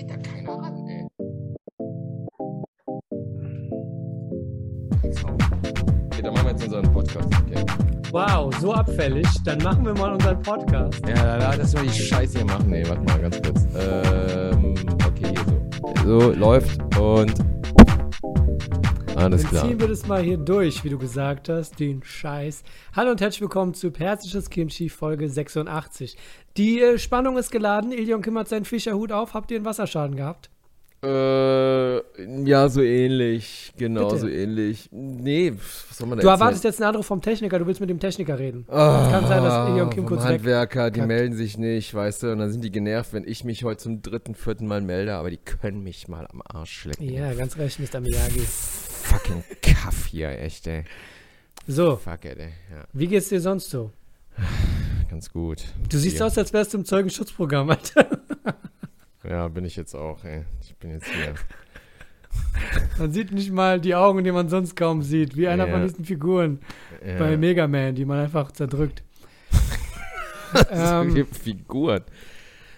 geht da keiner ran, ey. Okay, dann machen wir jetzt unseren Podcast, okay? Wow, so abfällig. Dann machen wir mal unseren Podcast. Ja, da, lass mal die Scheiße hier machen. Nee, warte mal ganz kurz. Ähm, okay, hier so. So, läuft und. Alles Dann klar. ziehen wir das mal hier durch, wie du gesagt hast, den Scheiß. Hallo und herzlich willkommen zu Persisches Kimchi Folge 86. Die äh, Spannung ist geladen. Ilion hat seinen Fischerhut auf. Habt ihr einen Wasserschaden gehabt? Äh, ja, so ähnlich. Genau, Bitte. so ähnlich. Nee, was soll man da Du erzählen? erwartest jetzt einen Anruf vom Techniker. Du willst mit dem Techniker reden. Ah, Es kann sein, dass Ilion Kim kurz weg. Handwerker, die kackt. melden sich nicht, weißt du, und dann sind die genervt, wenn ich mich heute zum dritten, vierten Mal melde, aber die können mich mal am Arsch lecken. Ja, ganz recht, Mr. Miyagi. Fucking Kaff hier, echt, ey. So, Fuck it, ey. Ja, wie geht's dir sonst so? ganz gut. Du siehst Hier. aus, als wärst du im Zeugenschutzprogramm, Alter. Ja, bin ich jetzt auch, ey. Ich bin jetzt hier. Man sieht nicht mal die Augen, die man sonst kaum sieht. Wie einer Ja. von diesen Figuren Ja. bei Mega Man, die man einfach zerdrückt. ähm, Figuren.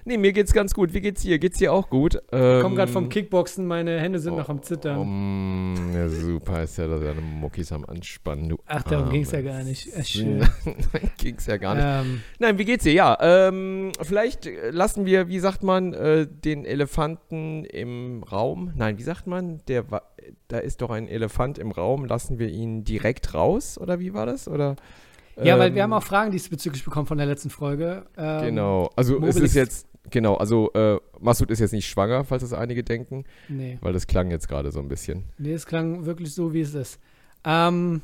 Nee, mir geht's ganz gut. Wie geht's dir? Geht's dir auch gut? Ich komme gerade vom Kickboxen, meine Hände sind noch am Zittern. Um, ja, super, ist ja, dass deine Muckis am Anspannen. Du Ach, darum Arme. ging's ja gar nicht. Äh, schön. ging's ja gar nicht. Ähm, Nein, wie geht's dir? Ja, ähm, vielleicht lassen wir, wie sagt man, äh, den Elefanten im Raum. Nein, wie sagt man? Der, da ist doch ein Elefant im Raum. Lassen wir ihn direkt raus? Oder wie war das? Oder? ja, weil wir ähm, haben auch Fragen diesbezüglich bekommen von der letzten Folge. Ähm, Genau. Also es Mobilix- ist jetzt. Genau, also äh, Masud ist jetzt nicht schwanger, falls das einige denken, Nee, weil das klang jetzt gerade so ein bisschen. nee, es klang wirklich so, wie es ist. Ähm,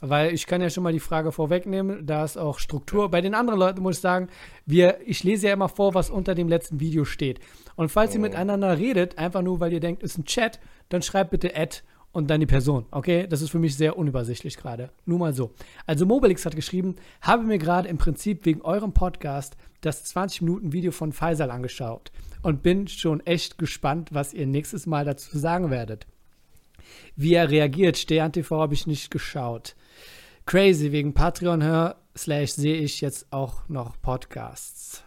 weil ich kann ja schon mal die Frage vorwegnehmen, da ist auch Struktur. Bei den anderen Leuten muss ich sagen, wir, ich lese ja immer vor, was unter dem letzten Video steht. Und falls ihr Oh. miteinander redet, einfach nur, weil ihr denkt, ist ein Chat, dann schreibt bitte Ad und dann die Person, okay? Das ist für mich sehr unübersichtlich gerade. Nur mal so. Also Mobilix hat geschrieben, habe mir gerade im Prinzip wegen eurem Podcast das 20-Minuten-Video von Faisal angeschaut und bin schon echt gespannt, was ihr nächstes Mal dazu sagen werdet. Wie er reagiert, Stern TV habe ich nicht geschaut. Crazy, wegen Patreon hör, slash sehe ich jetzt auch noch Podcasts.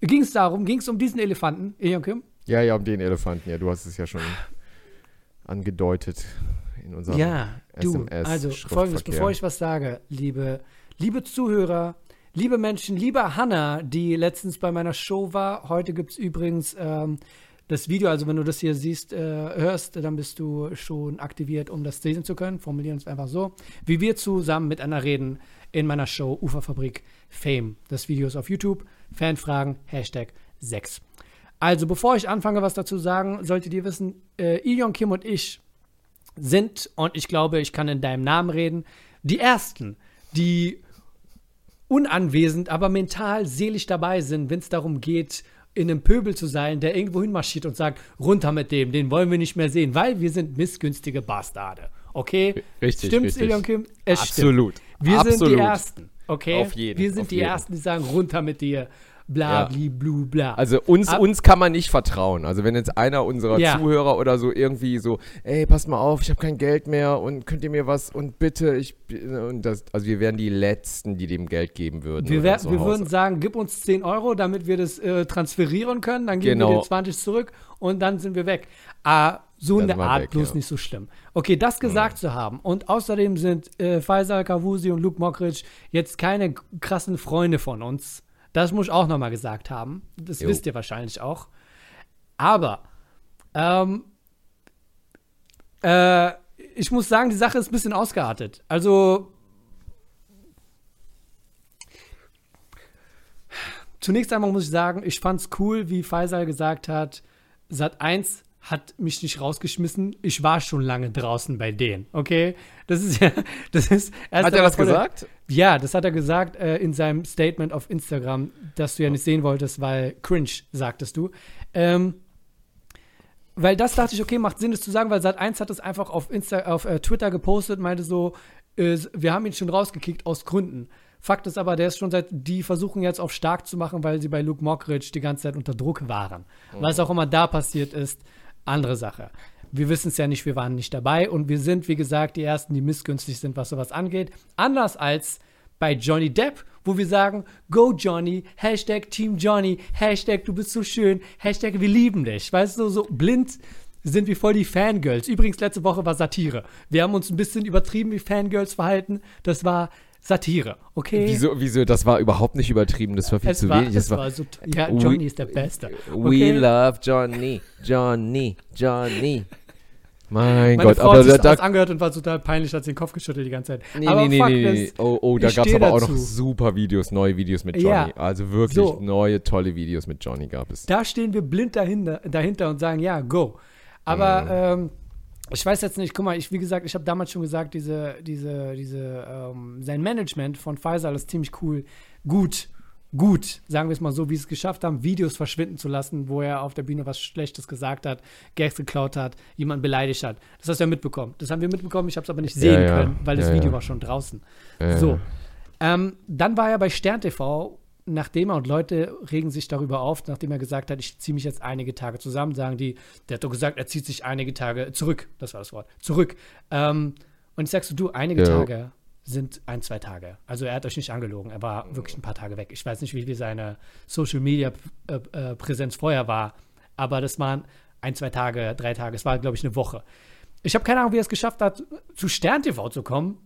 Ging es darum, ging es um diesen Elefanten, Ilion Kim? Ja, ja, um den Elefanten, ja, du hast es ja schon angedeutet in unserem Ja, du, SMS also folgendes, bevor ich was sage, liebe, liebe Zuhörer, liebe Menschen, liebe Hanna, die letztens bei meiner Show war, heute gibt es übrigens ähm, das Video, also wenn du das hier siehst, äh, hörst, dann bist du schon aktiviert, um das sehen zu können. Formulieren es einfach so, wie wir zusammen miteinander reden in meiner Show Uferfabrik Fame. Das Video ist auf YouTube, Fanfragen, Hashtag 6. Also bevor ich anfange, was dazu sagen, solltet ihr wissen, äh, Ilion Kim und ich sind, und ich glaube, ich kann in deinem Namen reden, die Ersten, die unanwesend, aber mental seelisch dabei sind, wenn es darum geht, in einem Pöbel zu sein, der irgendwo hinmarschiert und sagt, runter mit dem, den wollen wir nicht mehr sehen, weil wir sind missgünstige Bastarde. Okay? Richtig, Stimmt's, richtig. Ilion Kim? Es Absolut. stimmt. Wir sind Absolut. die Ersten. Okay? Auf jeden, Wir sind auf die jeden. Ersten, die sagen, runter mit dir. Bla, Ja. bli, blu, bla. Also uns, Ab- uns kann man nicht vertrauen. Also wenn jetzt einer unserer Ja. Zuhörer oder so irgendwie so, ey, pass mal auf, ich habe kein Geld mehr und könnt ihr mir was und bitte, ich und das, also wir wären die Letzten, die dem Geld geben würden. Wir, wär, wir würden sagen, gib uns 10 Euro, damit wir das äh, transferieren können. Dann geben wir Genau. dir 20 zurück und dann sind wir weg. Ah, so in der wir Art, weg, bloß ja. nicht so schlimm. Okay, das gesagt zu haben. Und außerdem sind äh, Faisal Kavusi und Luke Mockridge jetzt keine krassen Freunde von uns. Das muss ich auch nochmal gesagt haben. Das Jo. wisst ihr wahrscheinlich auch. Aber, ähm, äh, ich muss sagen, die Sache ist ein bisschen ausgeartet. Also, zunächst einmal muss ich sagen, ich fand's cool, wie Faisal gesagt hat, Sat 1 hat mich nicht rausgeschmissen. Ich war schon lange draußen bei denen, okay? Das ist ja, das ist. Hat er das von der- gesagt? Ja, das hat er gesagt äh, in seinem Statement auf Instagram, das du ja nicht sehen wolltest, weil cringe, sagtest du. Ähm, weil das dachte ich, okay, macht Sinn, das zu sagen, weil Sat1 hat das einfach auf, Insta, auf äh, Twitter gepostet, meinte so, äh, wir haben ihn schon rausgekickt aus Gründen. Fakt ist aber, der ist schon seit, die versuchen jetzt auf stark zu machen, weil sie bei Luke Mockridge die ganze Zeit unter Druck waren. Was auch immer da passiert ist, andere Sache. Wir wissen es ja nicht, wir waren nicht dabei und wir sind, wie gesagt, die Ersten, die missgünstig sind, was sowas angeht. Anders als bei Johnny Depp, wo wir sagen, go Johnny, Hashtag Team Johnny, Hashtag du bist so schön, Hashtag wir lieben dich. Weißt du, so blind sind wir voll die Fangirls. Übrigens, letzte Woche war Satire. Wir haben uns ein bisschen übertrieben wie Fangirls verhalten. Das war Satire, okay? Wieso, wieso, das war überhaupt nicht übertrieben, das war viel es zu war, wenig. es Das war so, ja, Johnny ist der Beste. We Okay? love Johnny, Johnny, Johnny. Mein Meine Gott, Frau aber hat sich da, das da angehört und war total peinlich, hat sie den Kopf geschüttelt die ganze Zeit. Nee, aber nee, nee, Fakt nee, nee. Oh, oh, da gab es aber auch noch dazu. super Videos, neue Videos mit Ja. Johnny. Also wirklich So. neue, tolle Videos mit Johnny gab es. da stehen wir blind dahinter, dahinter und sagen, ja, go. Aber ähm, ich weiß jetzt nicht, guck mal, ich, wie gesagt, ich habe damals schon gesagt, diese, diese, diese, ähm, sein Management von Pfizer ist ziemlich cool, gut, gut, sagen wir es mal so, wie sie es geschafft haben, Videos verschwinden zu lassen, wo er auf der Bühne was Schlechtes gesagt hat, Gags geklaut hat, jemanden beleidigt hat. Das hast du ja mitbekommen. Das haben wir mitbekommen, ich habe es aber nicht sehen ja. können, weil das Ja, Video ja. war schon draußen. So. Ähm, dann war er bei Stern TV, nachdem er und Leute regen sich darüber auf, nachdem er gesagt hat, ich ziehe mich jetzt einige Tage zusammen, sagen die, der hat doch gesagt, er zieht sich einige Tage zurück. Das war das Wort. Zurück. Ähm, und ich sagst du, du, einige Ja. Tage sind ein, zwei Tage. Also er hat euch nicht angelogen. Er war wirklich ein paar Tage weg. Ich weiß nicht, wie, wie seine Social Media äh, äh, Präsenz vorher war, aber das waren ein, zwei Tage, drei Tage. Es war, glaube ich, eine Woche. Ich habe keine Ahnung, wie er es geschafft hat, zu Stern TV zu kommen.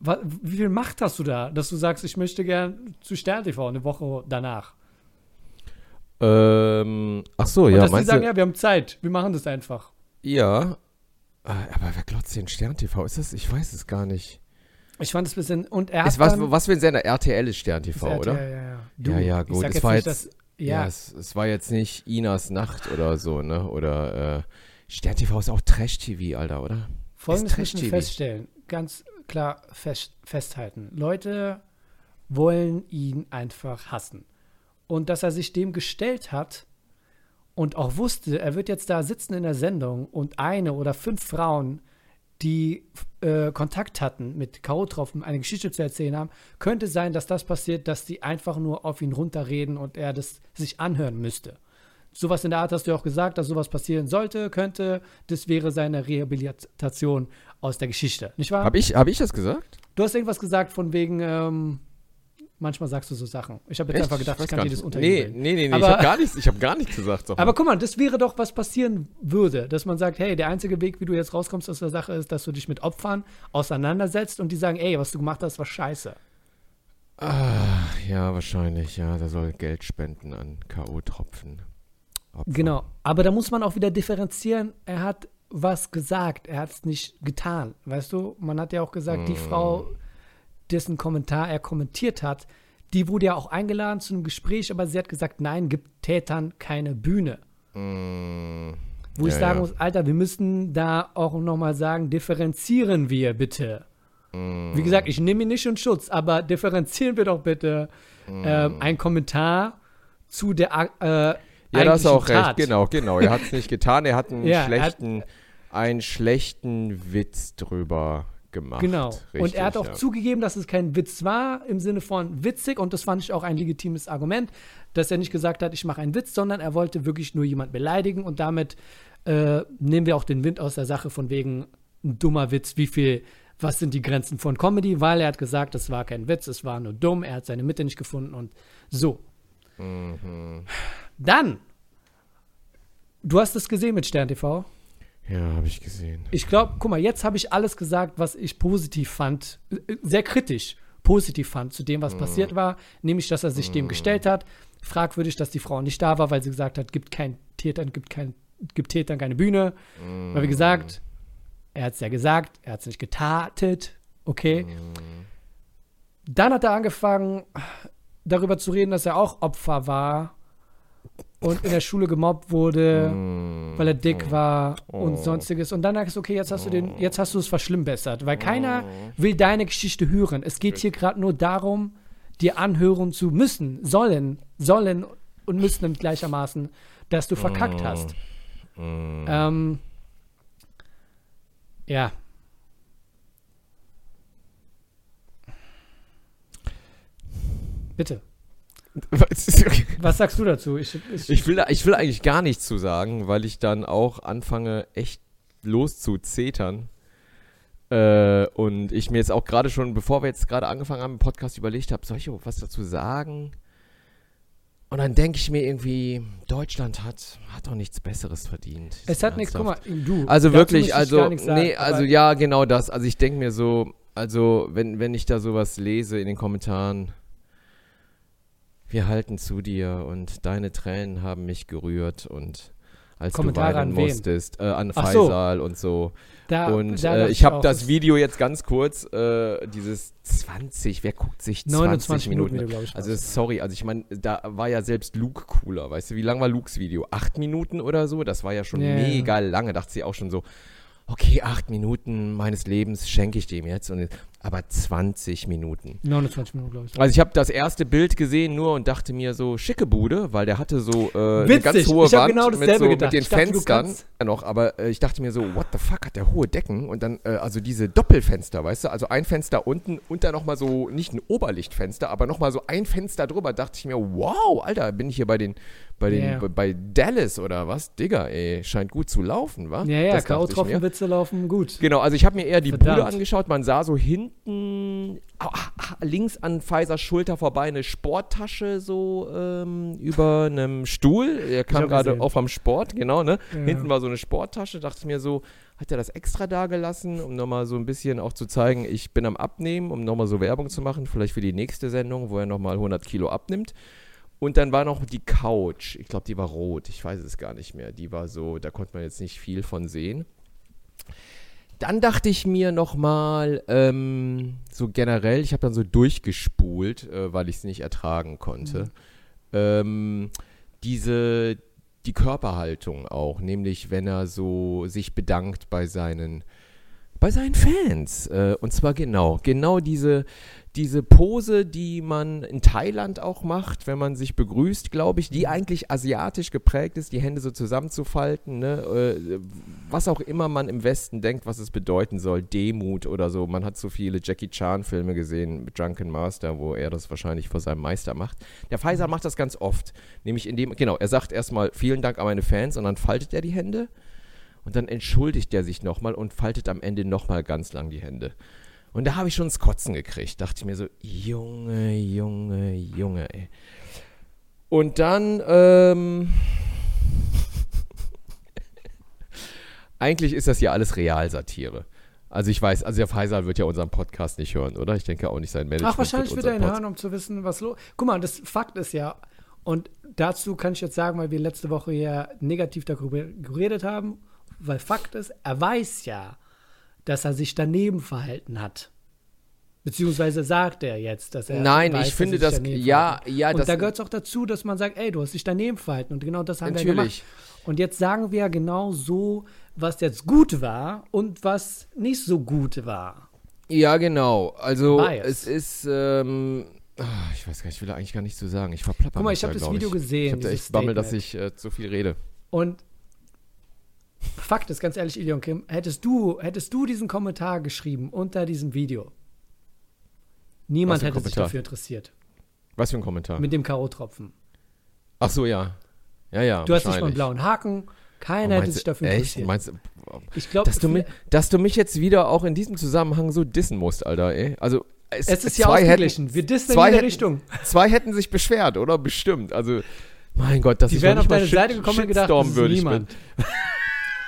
Wie viel Macht hast du da, dass du sagst, ich möchte gern zu Stern TV eine Woche danach? Ähm, ach so, Und ja, dass die sagen, du? ja, wir haben Zeit, wir machen das einfach. Ja. Äh, Aber wer glotzt den Stern TV? Ist das? Ich weiß es gar nicht. Ich fand es ein bisschen, und er hat Ist was, dann, was für ein Sender? RTL ist Stern TV, Das oder? RTL, Ja, ja, Du, Ja, ja, gut, es war nicht, jetzt- dass, Ja, ja, es, es war jetzt nicht Inas Nacht oder so, ne? Oder äh, Stern TV ist auch Trash-TV, Alter, oder? Folgendes Ist müssen wir feststellen, ganz klar fest, festhalten. Leute wollen ihn einfach hassen. Und dass er sich dem gestellt hat und auch wusste, er wird jetzt da sitzen in der Sendung und eine oder fünf Frauen, die äh, Kontakt hatten mit K.O.-Tropfen, eine Geschichte zu erzählen haben, könnte sein, dass das passiert, dass die einfach nur auf ihn runterreden und er das sich anhören müsste. Sowas in der Art hast du ja auch gesagt, dass sowas passieren sollte, könnte. Das wäre seine Rehabilitation aus der Geschichte, nicht wahr? Hab ich, hab ich das gesagt? Du hast irgendwas gesagt von wegen, ähm, manchmal sagst du so Sachen. Ich habe jetzt Echt? einfach gedacht, ich, weiß kann dir das unterjubeln. Nee, nee, nee, nee Aber- ich habe gar nichts, ich habe gar nichts gesagt. Sag mal. Aber guck mal, das wäre doch, was passieren würde, dass man sagt, hey, der einzige Weg, wie du jetzt rauskommst aus der Sache, ist, dass du dich mit Opfern auseinandersetzt und die sagen, ey, was du gemacht hast, war scheiße. Ah, ja, wahrscheinlich, ja. Da soll Geld spenden an K.O.-Tropfen. Opfer. Genau. Aber da muss man auch wieder differenzieren. Er hat was gesagt, er hat es nicht getan. Weißt du, man hat ja auch gesagt, die Frau, dessen Kommentar er kommentiert hat, die wurde ja auch eingeladen zu einem Gespräch, aber sie hat gesagt, nein, gibt Tätern keine Bühne. Mm, Wo ich Ja, sagen ja. muss, Alter, wir müssen da auch nochmal sagen, differenzieren wir bitte. mm, Wie gesagt, ich nehme ihn nicht in Schutz, aber differenzieren wir doch bitte ähm, ein Kommentar zu der äh, ja, da hast du auch recht. Genau, genau. Er hat es nicht getan. Er hat einen Ja, er hat- schlechten, einen schlechten Witz drüber gemacht. Genau. Richtig, und er hat auch ja. zugegeben, dass es kein Witz war, im Sinne von witzig. Und das fand ich auch ein legitimes Argument, dass er nicht gesagt hat, ich mache einen Witz, sondern er wollte wirklich nur jemand beleidigen. Und damit äh, nehmen wir auch den Wind aus der Sache von wegen ein dummer Witz, wie viel, was sind die Grenzen von Comedy, weil er hat gesagt, es war kein Witz, es war nur dumm, er hat seine Mitte nicht gefunden und so. Mhm. Dann, du hast es gesehen mit Stern TV. Ja, habe ich gesehen. Ich glaube, guck mal, jetzt habe ich alles gesagt, was ich positiv fand, äh, sehr kritisch positiv fand zu dem, was passiert war, nämlich, dass er sich dem gestellt hat. Fragwürdig, dass die Frau nicht da war, weil sie gesagt hat, gibt kein Tätern, gibt kein, gibt Tätern keine Bühne. Weil wie gesagt, er hat es ja gesagt, er hat es nicht getatet, okay. Dann hat er angefangen, darüber zu reden, dass er auch Opfer war und in der Schule gemobbt wurde Mm, weil er dick war und Oh. sonstiges. Und dann sagst du, okay, jetzt hast du den, jetzt hast du es verschlimmbessert, weil keiner Oh. will deine Geschichte hören. Es geht hier gerade nur darum, dir anhören zu müssen, sollen, sollen und müssen gleichermaßen, dass du verkackt Oh. hast. mm. Ähm, ja. Bitte. Was sagst du dazu? Ich, ich, Ich will, da- ich will eigentlich gar nichts zu sagen, weil ich dann auch anfange, echt loszuzetern. Äh, und ich mir jetzt auch gerade schon, bevor wir jetzt gerade angefangen haben, im Podcast überlegt habe, soll ich was dazu sagen? Und dann denke ich mir irgendwie, Deutschland hat, hat doch nichts Besseres verdient. Es hat nichts, guck mal, du. Also wirklich, also, nee, also ja, genau das. Also ich denke mir so, also wenn, wenn ich da sowas lese in den Kommentaren, wir halten zu dir und deine Tränen haben mich gerührt und als Kommentare du weinen an musstest, äh, an Faisal so. und so. Da, und da äh, ich habe das Video jetzt ganz kurz, äh, dieses 20, wer guckt sich 20 Minuten? Minuten ich, also sorry, also ich meine, da war ja selbst Luke cooler, weißt du, wie lang war Lukes Video? Acht Minuten oder so? Das war ja schon yeah. mega lange, dachte sie auch schon so, okay, acht Minuten meines Lebens schenke ich dem jetzt. Und, aber 20 Minuten. 29 Minuten, glaube ich. Also ich habe das erste Bild gesehen nur und dachte mir so, schicke Bude, weil der hatte so äh, eine ganz hohe ich Wand genau mit, so, mit, den dachte, Fenstern noch. Aber äh, ich dachte mir so, what the fuck, hat der hohe Decken? Und dann, äh, also diese Doppelfenster, weißt du? Also ein Fenster unten und dann nochmal so, nicht ein Oberlichtfenster, aber nochmal so ein Fenster drüber. Dachte ich mir, wow, Alter, bin ich hier bei den bei, den, yeah. bei Dallas oder was? Digga, ey, scheint gut zu laufen, wa? Ja, ja, K.O.-Tropfenwitze laufen gut. Genau, also ich habe mir eher die Verdammt. Bude angeschaut. Man sah so hinten, ah, ah, links an Pfizers Schulter vorbei eine Sporttasche so ähm, über einem Stuhl. Er kam gerade auch vom Sport, genau, ne? Ja. Hinten war so eine Sporttasche. Dachte ich mir so, hat er das extra da gelassen, um nochmal so ein bisschen auch zu zeigen, ich bin am Abnehmen, um nochmal so Werbung zu machen, vielleicht für die nächste Sendung, wo er nochmal 100 Kilo abnimmt. Und dann war noch die Couch. Ich glaube, die war rot. Ich weiß es gar nicht mehr. Die war so, da konnte man jetzt nicht viel von sehen. Dann dachte ich mir nochmal, ähm, so generell, ich habe dann so durchgespult, äh, weil ich es nicht ertragen konnte. Mhm. Ähm, diese, die Körperhaltung auch, nämlich wenn er so sich bedankt bei seinen, bei seinen Fans. Äh, und zwar genau, genau diese, diese Pose, die man in Thailand auch macht, wenn man sich begrüßt, glaube ich, die eigentlich asiatisch geprägt ist, die Hände so zusammenzufalten, ne? Äh, was auch immer man im Westen denkt, was es bedeuten soll, Demut oder so. Man hat so viele Jackie Chan-Filme gesehen, Drunken Master, wo er das wahrscheinlich vor seinem Meister macht. Der Pfizer macht das ganz oft, nämlich indem, genau, er sagt erstmal vielen Dank an meine Fans und dann faltet er die Hände und dann entschuldigt er sich nochmal und faltet am Ende nochmal ganz lang die Hände. Und da habe ich schon das Kotzen gekriegt. Dachte ich mir so, Junge, Junge, Junge, ey. Und dann, ähm, eigentlich ist das ja alles Realsatire. Also ich weiß, also der Faisal wird ja unseren Podcast nicht hören, oder? Ich denke auch nicht sein Management. Ach, wahrscheinlich wird er ihn hören, um zu wissen, was los Guck mal, das Fakt ist ja, und dazu kann ich jetzt sagen, weil wir letzte Woche ja negativ darüber geredet haben, weil Fakt ist, er weiß ja, dass er sich daneben verhalten hat. Beziehungsweise sagt er jetzt, dass er. Nein, weiß, ich finde das. Ja, ja, Und da gehört es auch dazu, dass man sagt, ey, du hast dich daneben verhalten. Und genau das haben natürlich. wir gemacht. Und jetzt sagen wir genau so, was jetzt gut war und was nicht so gut war. Ja, genau. Also, Bias. es ist. Ähm, ah, ich weiß gar nicht, ich will eigentlich gar nicht so sagen. Ich verplapper Guck mal, ich habe das Video ich. gesehen. Ich habe da echt Bammel, dass ich äh, zu viel rede. Und Fakt ist, ganz ehrlich, Ilion Kim, hättest du, hättest du diesen Kommentar geschrieben unter diesem Video, niemand hätte Kommentar? sich dafür interessiert. Was für ein Kommentar? Mit dem K.O.-Tropfen. Ach so, ja. Ja, ja. Du hast nicht mal einen blauen Haken. Keiner oh, hätte sich dafür echt? interessiert. Meinst, ich glaube, dass, du mich, dass du mich jetzt wieder auch in diesem Zusammenhang so dissen musst, Alter, ey. Also, es, es ist ja ausgeglichen. Hätten, Wir dissen in jede Richtung. Zwei hätten sich beschwert, oder? Bestimmt. Also, mein Gott, dass Die ich wären auf deine Seite gekommen und gedacht, das ist niemand.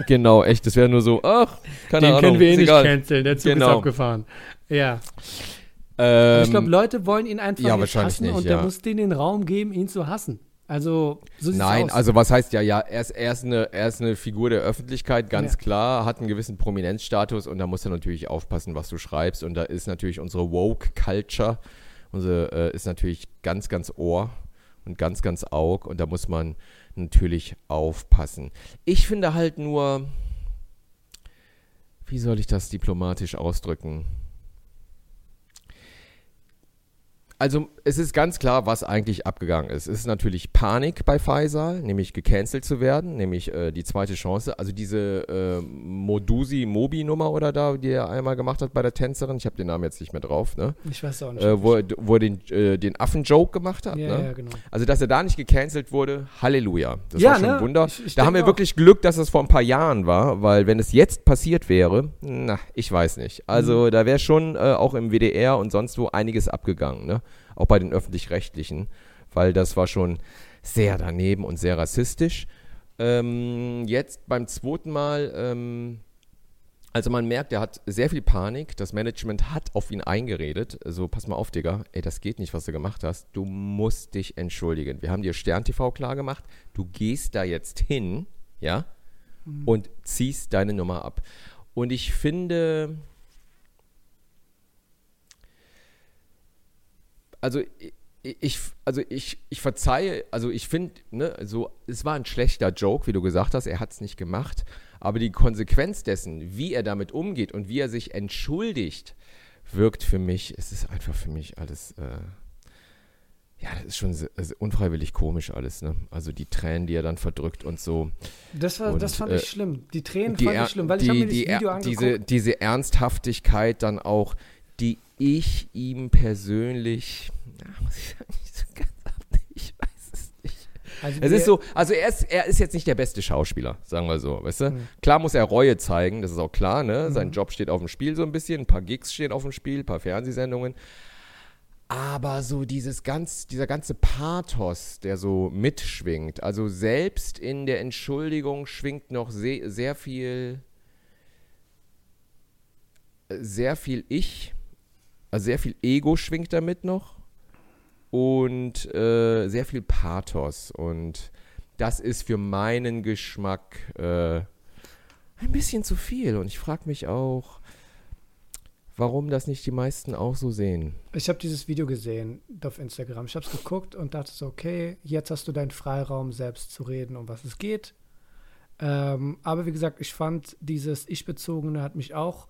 Genau, echt. Das wäre nur so, ach, keine Den Ahnung. Den können wir eh nicht canceln, der Zug genau. ist abgefahren. Ja. Ähm, ich glaube, Leute wollen ihn einfach ja, nicht hassen nicht, und ja. der muss denen den Raum geben, ihn zu hassen. Also, so Nein, aus. also was heißt ja, ja, er ist, er, ist eine, er ist eine Figur der Öffentlichkeit, ganz ja. klar, hat einen gewissen Prominenzstatus und da muss er natürlich aufpassen, was du schreibst. Und da ist natürlich unsere Woke-Culture, unsere äh, ist natürlich ganz, ganz Ohr und ganz, ganz Aug und da muss man natürlich aufpassen. Ich finde halt nur, wie soll ich das diplomatisch ausdrücken? Also es ist ganz klar, was eigentlich abgegangen ist. Es ist natürlich Panik bei Faisal, nämlich gecancelt zu werden, nämlich äh, die zweite Chance. Also diese äh, Modusi-Mobi-Nummer oder da, die er einmal gemacht hat bei der Tänzerin, ich habe den Namen jetzt nicht mehr drauf, ne? Ich weiß auch nicht. Äh, wo, er- wo er den, äh, den Affen-Joke gemacht hat. ja, ne? ja, genau. Also, dass er da nicht gecancelt wurde, Halleluja. Das Ja, war schon ne? ein Wunder. Ich- ich da haben wir auch. wirklich Glück, dass es vor ein paar Jahren war, weil wenn es jetzt passiert wäre, na, ich weiß nicht. Also, Mhm. da wäre schon äh, auch im WDR und sonst wo einiges abgegangen, ne? Auch bei den Öffentlich-Rechtlichen, weil das war schon sehr daneben und sehr rassistisch. Ähm, jetzt beim zweiten Mal, ähm, also man merkt, er hat sehr viel Panik. Das Management hat auf ihn eingeredet. So, pass mal auf, Digga. Ey, das geht nicht, was du gemacht hast. Du musst dich entschuldigen. Wir haben dir Stern TV klar gemacht. Du gehst da jetzt hin, ja, und ziehst deine Nummer ab. Und ich finde, also ich, also ich, ich verzeihe, also ich finde, ne, so, es war ein schlechter Joke, wie du gesagt hast, er hat es nicht gemacht, aber die Konsequenz dessen, wie er damit umgeht und wie er sich entschuldigt, wirkt für mich, es ist einfach für mich alles, äh, ja, das ist schon also unfreiwillig komisch alles, ne? Also die Tränen, die er dann verdrückt und so. Das, war, das Und, fand äh, ich schlimm. Die Tränen Die, fand Er- ich schlimm, weil die, ich habe mir das die, Video Er- angeguckt. diese, diese Ernsthaftigkeit dann auch, die ich ihm persönlich, ja, muss ich sagen, nicht so ganz ab, ich weiß es nicht. also Es ist so, also er ist, er ist jetzt nicht der beste Schauspieler, sagen wir so, weißt du? Mhm. Klar muss er Reue zeigen, das ist auch klar, ne? Sein Mhm. Job steht auf dem Spiel so ein bisschen, ein paar Gigs stehen auf dem Spiel, ein paar Fernsehsendungen. Aber so dieses ganz, dieser ganze Pathos, der so mitschwingt, also selbst in der Entschuldigung schwingt noch sehr, sehr viel, sehr viel Ich, also sehr viel Ego schwingt damit noch und äh, sehr viel Pathos und das ist für meinen Geschmack äh, ein bisschen zu viel und ich frage mich auch, warum das nicht die meisten auch so sehen. Ich habe dieses Video gesehen auf Instagram. Ich habe es geguckt und dachte so, okay, jetzt hast du deinen Freiraum, selbst zu reden, um was es geht. Ähm, aber wie gesagt, ich fand dieses Ich-Bezogene hat mich auch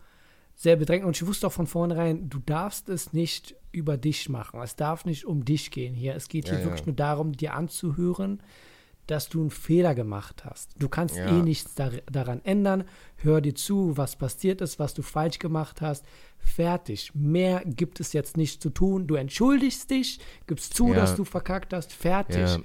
sehr bedrängt und ich wusste auch von vornherein, du darfst es nicht über dich machen. Es darf nicht um dich gehen hier. Es geht hier ja. wirklich nur darum, dir anzuhören, dass du einen Fehler gemacht hast. Du kannst Ja. eh nichts dar daran ändern. Hör dir zu, was passiert ist, was du falsch gemacht hast. Fertig. Mehr gibt es jetzt nicht zu tun. Du entschuldigst dich, gibst zu, dass du verkackt hast. Fertig.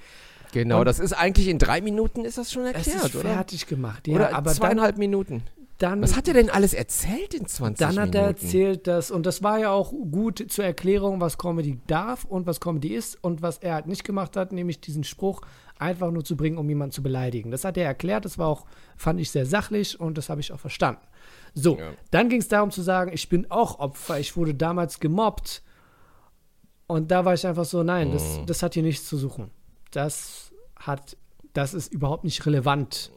Genau, Und- das ist eigentlich in drei Minuten ist das schon Es erklärt, ist oder? fertig gemacht. Ja, oder aber dann, zweieinhalb Minuten. Dann, Was hat er denn alles erzählt in 20 dann Minuten? hat er erzählt, dass, und das war ja auch gut zur Erklärung, was Comedy darf und was Comedy ist und was er halt nicht gemacht hat, nämlich diesen Spruch einfach nur zu bringen, um jemanden zu beleidigen. Das hat er erklärt, das war auch, fand ich sehr sachlich und das habe ich auch verstanden. So, Ja. dann ging es darum zu sagen, ich bin auch Opfer, ich wurde damals gemobbt und da war ich einfach so, nein, das, das hat hier nichts zu suchen. Das hat, das ist überhaupt nicht relevant.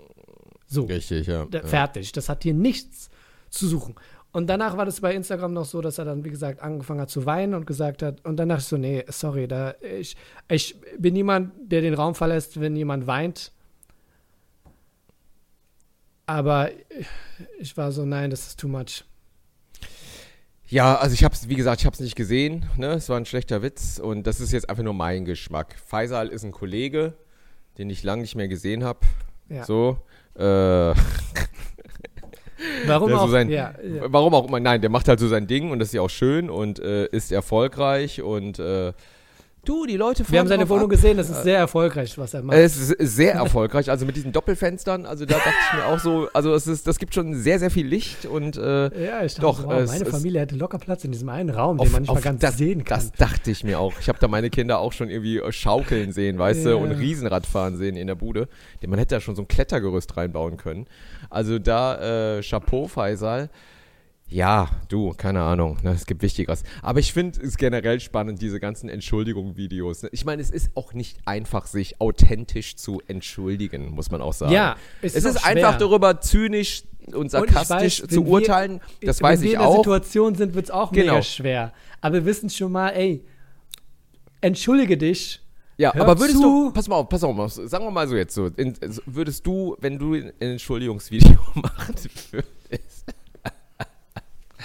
So. Richtig, ja. Da-. Fertig. Das hat hier nichts zu suchen. Und danach war das bei Instagram noch so, dass er dann, wie gesagt, angefangen hat zu weinen und gesagt hat, und ich so, nee, sorry, da, ich, ich bin niemand, der den Raum verlässt, wenn jemand weint. Aber ich war so, nein, das ist too much. Ja, also ich habe es, wie gesagt, ich habe es nicht gesehen. Ne? Es war ein schlechter Witz und das ist jetzt einfach nur mein Geschmack. Faisal ist ein Kollege, den ich lange nicht mehr gesehen habe. Ja. So. Äh, Warum der so auch? sein, ja, ja. Warum auch immer. Nein, der macht halt so sein Ding und das ist ja auch schön und äh, ist erfolgreich und äh, du, die Leute Wir haben seine Wohnung ab. gesehen, das ist sehr erfolgreich, was er macht. Es ist sehr erfolgreich, also mit diesen Doppelfenstern, also da dachte ich mir auch so, also es ist, das gibt schon sehr, sehr viel Licht und äh, ja, ich dachte, doch, wow, es- meine es- Familie hätte locker Platz in diesem einen Raum, auf- den man nicht mal ganz das, sehen kann. Das dachte ich mir auch. Ich habe da meine Kinder auch schon irgendwie äh, schaukeln sehen, weißt Ja. du, und Riesenrad fahren sehen in der Bude. Denn man hätte da schon so ein Klettergerüst reinbauen können. Also da äh, Chapeau, Faisal. Ja, du, keine Ahnung, ne, es gibt Wichtigeres. Aber ich finde es generell spannend, diese ganzen Entschuldigung-Videos. Ne? Ich meine, es ist auch nicht einfach, sich authentisch zu entschuldigen, muss man auch sagen. Ja, es es ist, ist auch einfach darüber zynisch und sarkastisch weiß, zu wenn wir- urteilen. Das wenn weiß wir ich in der auch. Situation sind, wird es auch Genau. mega schwer. Aber wir wissen schon mal, ey, entschuldige dich. Ja, Hör aber würdest zu. du, pass mal auf, pass auf, sagen wir mal so jetzt so, in, würdest du, wenn du ein Entschuldigungsvideo machen würdest,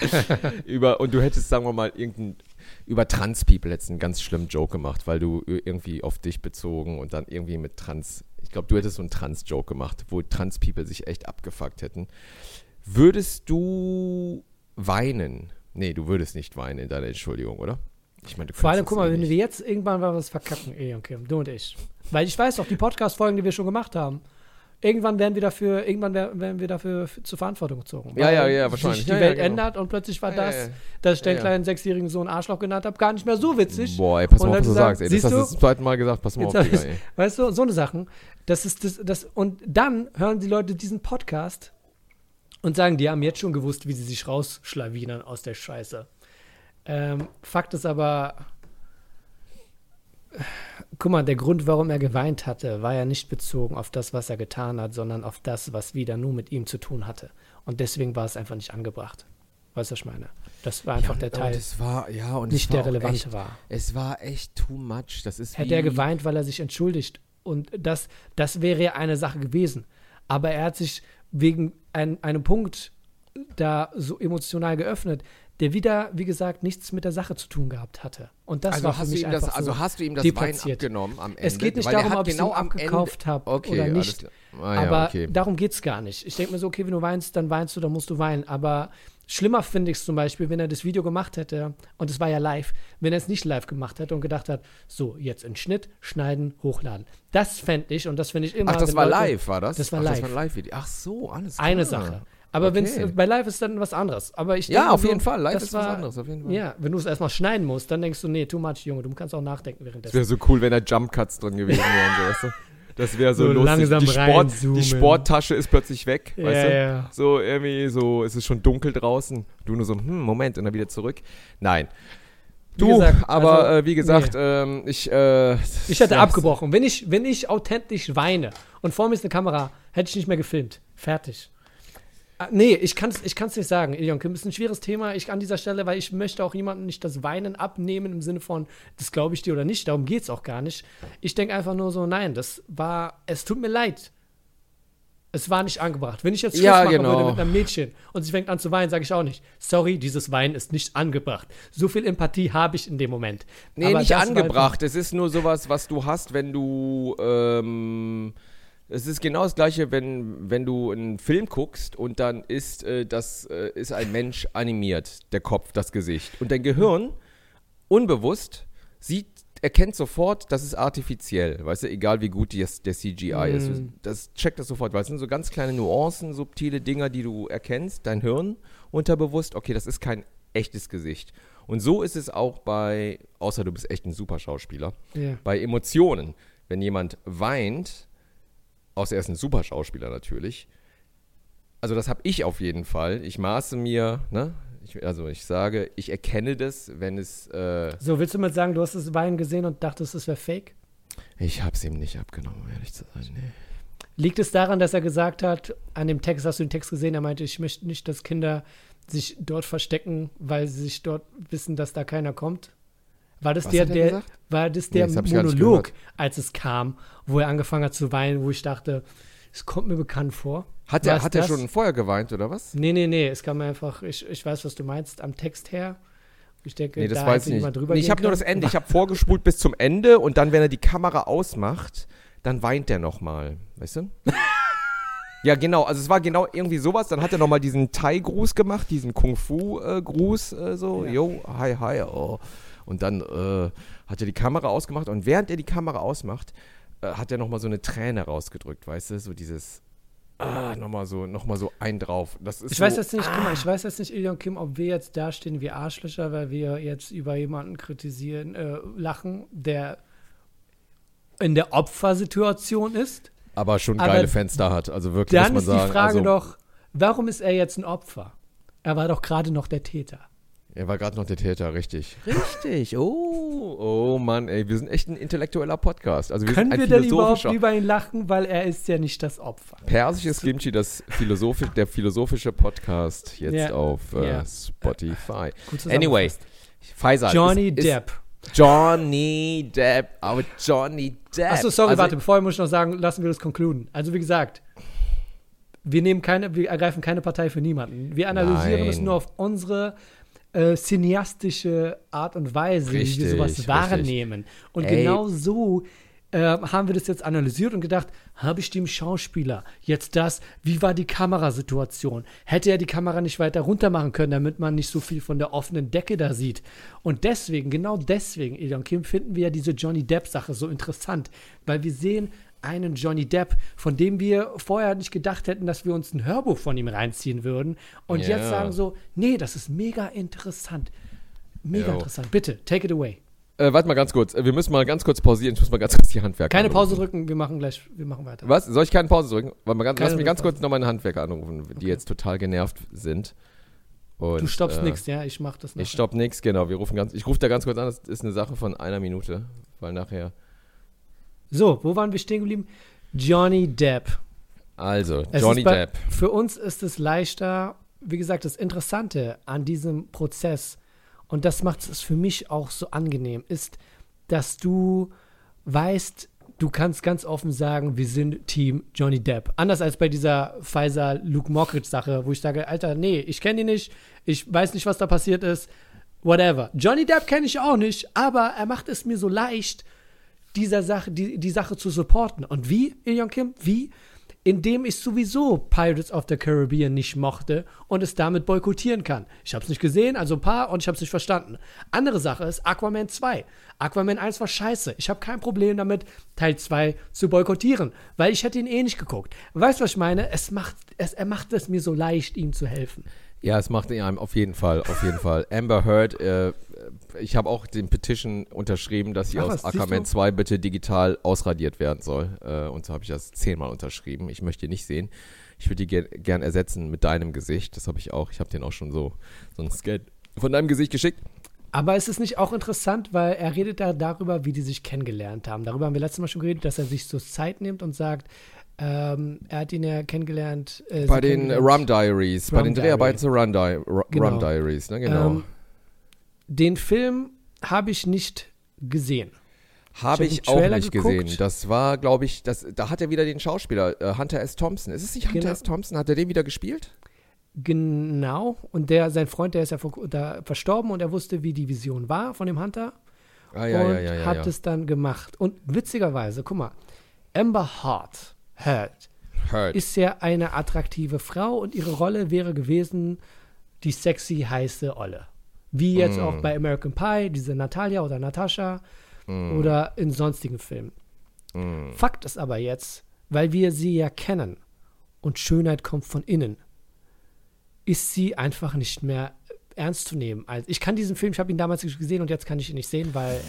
über, und du hättest, sagen wir mal, irgendein über Trans-People letztens einen ganz schlimmen Joke gemacht, weil du irgendwie auf dich bezogen und dann irgendwie mit Trans. Ich glaube, du hättest so einen Trans-Joke gemacht, wo Trans-People sich echt abgefuckt hätten. Würdest du weinen? Nee, du würdest nicht weinen in deiner Entschuldigung, oder? Ich meine, Vor allem, guck mal, eh wenn wir jetzt irgendwann mal was verkacken, eh, okay, du und ich. Weil ich weiß doch, die Podcast-Folgen, die wir schon gemacht haben, irgendwann werden wir dafür, irgendwann werden wir dafür zur Verantwortung gezogen. Ja, ja, ja, wahrscheinlich. Sich die ja, Welt ja, genau. ändert und plötzlich war das, dass ich den kleinen sechsjährigen Sohn Arschloch genannt habe, gar nicht mehr so witzig. Boah, ey, pass mal auf, was du sagst. Ey, das hast du das zweite Mal gesagt, pass mal auf, Digga, ey. Weißt du, so eine Sachen. Das ist das, das, und dann hören die Leute diesen Podcast und sagen, die haben jetzt schon gewusst, wie sie sich rausschlawinern aus der Scheiße. Ähm, Fakt ist aber, guck mal, der Grund, warum er geweint hatte, war ja nicht bezogen auf das, was er getan hat, sondern auf das, was wieder nur mit ihm zu tun hatte. Und deswegen war es einfach nicht angebracht. Weißt du, was ich meine? Das war einfach ja, der Teil, es war, ja, und nicht war der relevante echt, war. Es war echt too much. Das ist Hätte er geweint, weil er sich entschuldigt. Und das, das wäre ja eine Sache gewesen. Aber er hat sich wegen ein, einem Punkt da so emotional geöffnet, der wieder, wie gesagt, nichts mit der Sache zu tun gehabt hatte. Und das also war für mich das, einfach Also so hast du ihm das. Wein abgenommen am Ende? Es geht nicht Weil darum, ob genau ich ihn abgekauft habe okay, oder nicht. Ah, ja, aber okay. darum geht es gar nicht. Ich denke mir so, okay, wenn du weinst, dann weinst du, dann musst du weinen. Aber schlimmer finde ich es zum Beispiel, wenn er das Video gemacht hätte, und es war ja live, wenn er es nicht live gemacht hätte und gedacht hat, so, jetzt in Schnitt, schneiden, hochladen. Das fände ich, und das finde ich immer. Ach, das war Leute, live, war das? Das war Ach, live. Das war live Ach so, alles klar. Eine Sache. Aber Okay. wenn es bei Live ist dann was anderes. Aber ich Ja, auf so, jeden Fall. Live das ist war, was anderes, auf jeden Fall. Ja, wenn du es erstmal schneiden musst, dann denkst du, nee, too much, Junge, du kannst auch nachdenken Das währenddessen. wäre so cool, wenn da Jump Cuts drin gewesen wären. So, weißt du? Das wäre so, So lustig. langsam die, Sport, die Sporttasche ist plötzlich weg, Ja, weißt du? ja. So irgendwie so, es ist schon dunkel draußen. Du nur so, hm, Moment, und dann wieder zurück. Nein. Du, gesagt, aber also, äh, wie gesagt, ähm, ich, äh, Ich hätte ja, abgebrochen. Wenn ich, wenn ich authentisch weine und vor mir ist eine Kamera, hätte ich nicht mehr gefilmt. Fertig. Ah, Nee, ich kann es ich kann's nicht sagen, Ilion Kim. Ist ein schweres Thema ich an dieser Stelle, weil ich möchte auch jemandem nicht das Weinen abnehmen im Sinne von, das glaube ich dir oder nicht. Darum geht es auch gar nicht. Ich denke einfach nur so, nein, das war, es tut mir leid. Es war nicht angebracht. Wenn ich jetzt Schluss Ja, machen genau. würde mit einem Mädchen und sie fängt an zu weinen, sage ich auch nicht, sorry, dieses Weinen ist nicht angebracht. So viel Empathie habe ich in dem Moment. Nee, Aber nicht angebracht. Es ist nur sowas, was du hast, wenn du. Ähm, es ist genau das gleiche, wenn, wenn du einen Film guckst und dann ist, äh, das, äh, ist ein Mensch animiert, der Kopf, das Gesicht. Und dein Gehirn, unbewusst, sieht, erkennt sofort, das ist artifiziell. Weißt du, egal wie gut die, der CGI ist. Mm. Das checkt das sofort, weil es sind so ganz kleine Nuancen, subtile Dinger, die du erkennst, dein Hirn unterbewusst, okay, das ist kein echtes Gesicht. Und so ist es auch bei, außer du bist echt ein super Schauspieler, Ja. bei Emotionen. Wenn jemand weint, außer er ist ein super Schauspieler natürlich, also das habe ich auf jeden Fall. Ich maße mir, ne? Ich, also ich sage, ich erkenne das, wenn es, äh, So, willst du mit sagen, du hast das Weinen gesehen und dachtest, es wäre fake? ich habe es ihm nicht abgenommen, um ehrlich zu sein. Nee. Liegt es daran, dass er gesagt hat, an dem Text, hast du den Text gesehen, er meinte, ich möchte nicht, dass Kinder sich dort verstecken, weil sie sich dort wissen, dass da keiner kommt? War das Was der, er der war das Nee, der das gar nicht Monolog, als es kam, wo er angefangen hat zu weinen, wo ich dachte, es kommt mir bekannt vor. Hat, er, hat er das? schon vorher geweint oder was? Nee, nee, nee, es kam mir einfach, ich, ich weiß, was du meinst, am Text her. Ich denke, Nee, das da weiß ich nicht. drüber Nee, ich habe nur das Ende. Ich habe vorgespult bis zum Ende und dann, wenn er die Kamera ausmacht, dann weint er nochmal. Weißt du? ja, genau. Also es war genau irgendwie sowas. Dann hat er nochmal diesen Thai-Gruß gemacht, diesen Kung-Fu-Gruß. Äh, so, Ja. yo, hi, hi, oh. Und dann äh, hat er die Kamera ausgemacht und während er die Kamera ausmacht, äh, hat er nochmal so eine Träne rausgedrückt, weißt du? So dieses, ah, nochmal so, noch mal so ein drauf. Das ist Ich so, weiß jetzt nicht, guck mal, ich weiß jetzt nicht, Ilion Kim, ob wir jetzt dastehen wie Arschlöcher, weil wir jetzt über jemanden kritisieren, äh, lachen, der in der Opfersituation ist. aber schon aber geile Fenster hat. Also wirklich, Dann muss ist man die sagen. Frage also, doch, warum ist er jetzt ein Opfer? Er war doch gerade noch der Täter. Er war gerade noch der Täter, richtig. Richtig, oh, oh Mann, ey, wir sind echt ein intellektueller Podcast. Also wir Können sind wir denn überhaupt über ihn lachen, weil er ist ja nicht das Opfer. Persisches Kimchi, das philosophisch, der philosophische Podcast jetzt Ja, auf äh, ja. Spotify. Anyway. Faisal. Johnny ist, ist Depp. Johnny Depp, aber Johnny Depp. Achso, sorry, also, warte, bevor muss ich noch sagen, lassen wir das concluden. Also wie gesagt, wir nehmen keine, wir ergreifen keine Partei für niemanden. Wir analysieren es Nein. nur auf unsere äh, cineastische Art und Weise, wie Richtig, wir sowas richtig. wahrnehmen. Und Ey. genau so äh, haben wir das jetzt analysiert und gedacht, habe ich dem Schauspieler jetzt das, wie war die Kamerasituation? Hätte er die Kamera nicht weiter runter machen können, damit man nicht so viel von der offenen Decke da sieht? Und deswegen, genau deswegen, Elion Kim, finden wir ja diese Johnny Depp-Sache so interessant, weil wir sehen einen Johnny Depp, von dem wir vorher nicht gedacht hätten, dass wir uns ein Hörbuch von ihm reinziehen würden. Und Ja. jetzt sagen so, nee, das ist mega interessant. Mega Jo. interessant. Bitte, take it away. Äh, warte mal ganz kurz. Äh, Wir müssen mal ganz kurz pausieren. Ich muss mal ganz kurz die Handwerker Keine anrufen. Pause drücken, wir machen gleich, wir machen weiter. Was? Soll ich keine Pause drücken? Warte mal, ganz, Keine lass mich ganz kurz noch meine Handwerker anrufen, die jetzt total genervt sind. Und, Du stoppst äh, nix, ja? Ich mach das Ich nachher. stopp nix, genau. Wir rufen ganz, ich rufe da ganz kurz an. Das ist eine Sache von einer Minute, weil nachher. So, wo waren wir stehen geblieben? Johnny Depp. Also, Es Johnny bei, Depp. Für uns ist es leichter, wie gesagt, das Interessante an diesem Prozess, und das macht es für mich auch so angenehm, ist, dass du weißt, du kannst ganz offen sagen, wir sind Team Johnny Depp. Anders als bei dieser Pfizer Luke Mockridge Sache, wo ich sage, Alter, nee, ich kenne ihn nicht, ich weiß nicht, was da passiert ist, whatever. Johnny Depp kenne ich auch nicht, aber er macht es mir so leicht, dieser Sache, die, die Sache zu supporten. Und wie, Ilion Kim? Wie? Indem ich sowieso Pirates of the Caribbean nicht mochte und es damit boykottieren kann. Ich habe es nicht gesehen, also ein paar, und ich habe es nicht verstanden. Andere Sache ist Aquaman 2. Aquaman 1 war scheiße. Ich habe kein Problem damit, Teil 2 zu boykottieren, weil ich hätte ihn eh nicht geguckt. Weißt du, was ich meine? Es macht, es, er macht es mir so leicht, ihm zu helfen. Ja, es macht ihm auf jeden Fall, auf jeden Fall. Amber Heard, äh, ich habe auch den Petition unterschrieben, dass sie Ach, aus du? 2 bitte digital ausradiert werden soll. Äh, und so habe ich das zehnmal unterschrieben. Ich möchte die nicht sehen. Ich würde die ger gern ersetzen mit deinem Gesicht. Das habe ich auch. Ich habe den auch schon so, so einen Scan von deinem Gesicht geschickt. Aber es ist nicht auch interessant, weil er redet da darüber, wie die sich kennengelernt haben. Darüber haben wir letztes Mal schon geredet, dass er sich so Zeit nimmt und sagt, ähm, er hat ihn ja kennengelernt. Äh, Bei den kennengelernt. Rum Diaries, bei Rum den Diary. Dreharbeiten zu Rum, Di Ru- Genau. Rum Diaries, ne? Genau. Ähm, den Film habe ich nicht gesehen. Habe ich ich, hab den auch nicht geguckt. gesehen. Das war, glaube ich, das, da hat er wieder den Schauspieler, äh, Hunter S. Thompson. Ist es nicht Hunter Genau. S. Thompson? Hat er den wieder gespielt? Genau. Und der, sein Freund, der ist ja vor, da verstorben und er wusste, wie die Vision war von dem Hunter. Ah, ja, und ja, ja, hat es dann gemacht. Und witzigerweise, guck mal, Amber Hart, Heard, Heard. ist ja eine attraktive Frau und ihre Rolle wäre gewesen die sexy, heiße Olle. Wie jetzt Mm. auch bei American Pie, diese Natalia oder Natascha Mm. oder in sonstigen Filmen. Mm. Fakt ist aber jetzt, weil wir sie ja kennen und Schönheit kommt von innen, ist sie einfach nicht mehr ernst zu nehmen. Also ich kann diesen Film, ich habe ihn damals gesehen und jetzt kann ich ihn nicht sehen, weil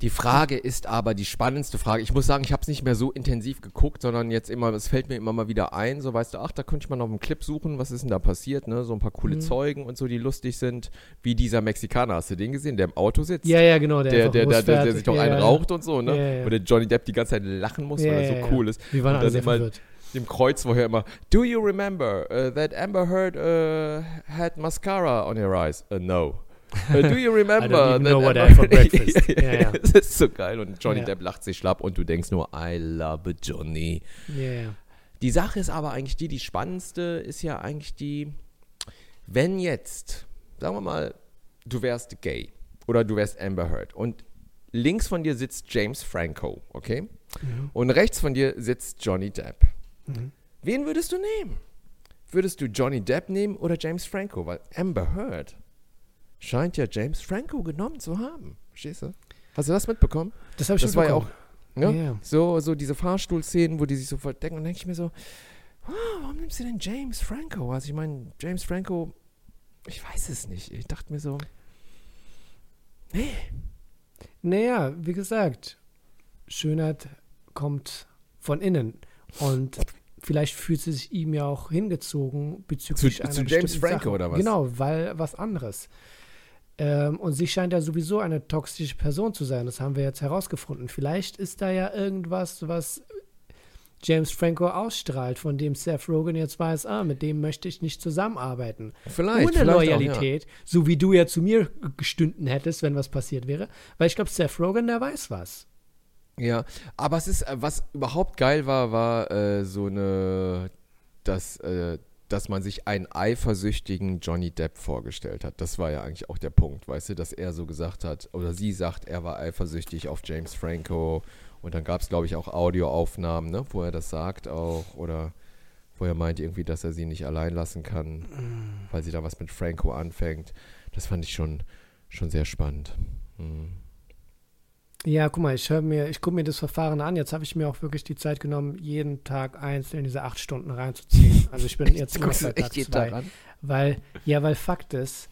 Die Frage ist aber die spannendste Frage. Ich muss sagen, ich habe es nicht mehr so intensiv geguckt, sondern jetzt immer, es fällt mir immer mal wieder ein, so weißt du, ach, da könnte ich mal noch einen Clip suchen, was ist denn da passiert, ne? So ein paar coole Mhm. Zeugen und so, die lustig sind, wie dieser Mexikaner, hast du den gesehen, der im Auto sitzt? ja, ja, genau, der, Der, der, der, der, der sich doch ja, einen ja. raucht und so, ne? Ja, ja. Wo der Johnny Depp die ganze Zeit lachen muss, weil er so cool ist. Wir waren Und alle sehr verwirrt. dem Kreuz, wo er immer, do you remember uh, that Amber Heard uh, had mascara on her eyes? Uh, no. Uh, do you remember even that know what I had for breakfast. Ja, ja. Das ist so geil und Johnny Ja. Depp lacht sich schlapp und du denkst nur, I love Johnny. Ja. Die Sache ist aber eigentlich die, die spannendste ist ja eigentlich die, wenn jetzt, sagen wir mal, du wärst gay oder du wärst Amber Heard und links von dir sitzt James Franco, okay? Mhm. Und rechts von dir sitzt Johnny Depp. Mhm. Wen würdest du nehmen? Würdest du Johnny Depp nehmen oder James Franco? Weil Amber Heard scheint ja James Franco genommen zu haben. Verstehst du? Hast du das mitbekommen? Das habe ich Das war ja auch, ne? Ja. So, so diese Fahrstuhlszenen, wo die sich so verdecken. Und dann denke ich mir so, ah, warum nimmst du denn James Franco? Also ich meine, James Franco, ich weiß es nicht. Ich dachte mir so, nee. Naja, wie gesagt, Schönheit kommt von innen. Und vielleicht fühlt sie sich ihm ja auch hingezogen bezüglich Zu- einer zu James Franco Sache. oder was? Genau, weil was anderes. Ähm, und sie scheint ja sowieso eine toxische Person zu sein. Das haben wir jetzt herausgefunden. Vielleicht ist da ja irgendwas, was James Franco ausstrahlt, von dem Seth Rogen jetzt weiß, ah, mit dem möchte ich nicht zusammenarbeiten. Vielleicht. Ohne vielleicht auch, Loyalität, so wie du ja zu mir gestünden hättest, wenn was passiert wäre. Weil ich glaube, Seth Rogen, der weiß was. Ja, aber es ist, äh, was überhaupt geil war, war äh, so eine, dass äh, dass man sich einen eifersüchtigen Johnny Depp vorgestellt hat. Das war ja eigentlich auch der Punkt, weißt du, dass er so gesagt hat, oder sie sagt, er war eifersüchtig auf James Franco. Und dann gab es, glaube ich, auch Audioaufnahmen, ne, wo er das sagt auch, oder wo er meint irgendwie, dass er sie nicht allein lassen kann, weil sie da was mit Franco anfängt. Das fand ich schon, schon sehr spannend. Mhm. Ja, guck mal, ich höre mir, ich gucke mir das Verfahren an. Jetzt habe ich mir auch wirklich die Zeit genommen, jeden Tag einzeln diese acht Stunden reinzuziehen. Also ich bin jetzt immer bei Tag zwei, weil ja, weil Fakt ist,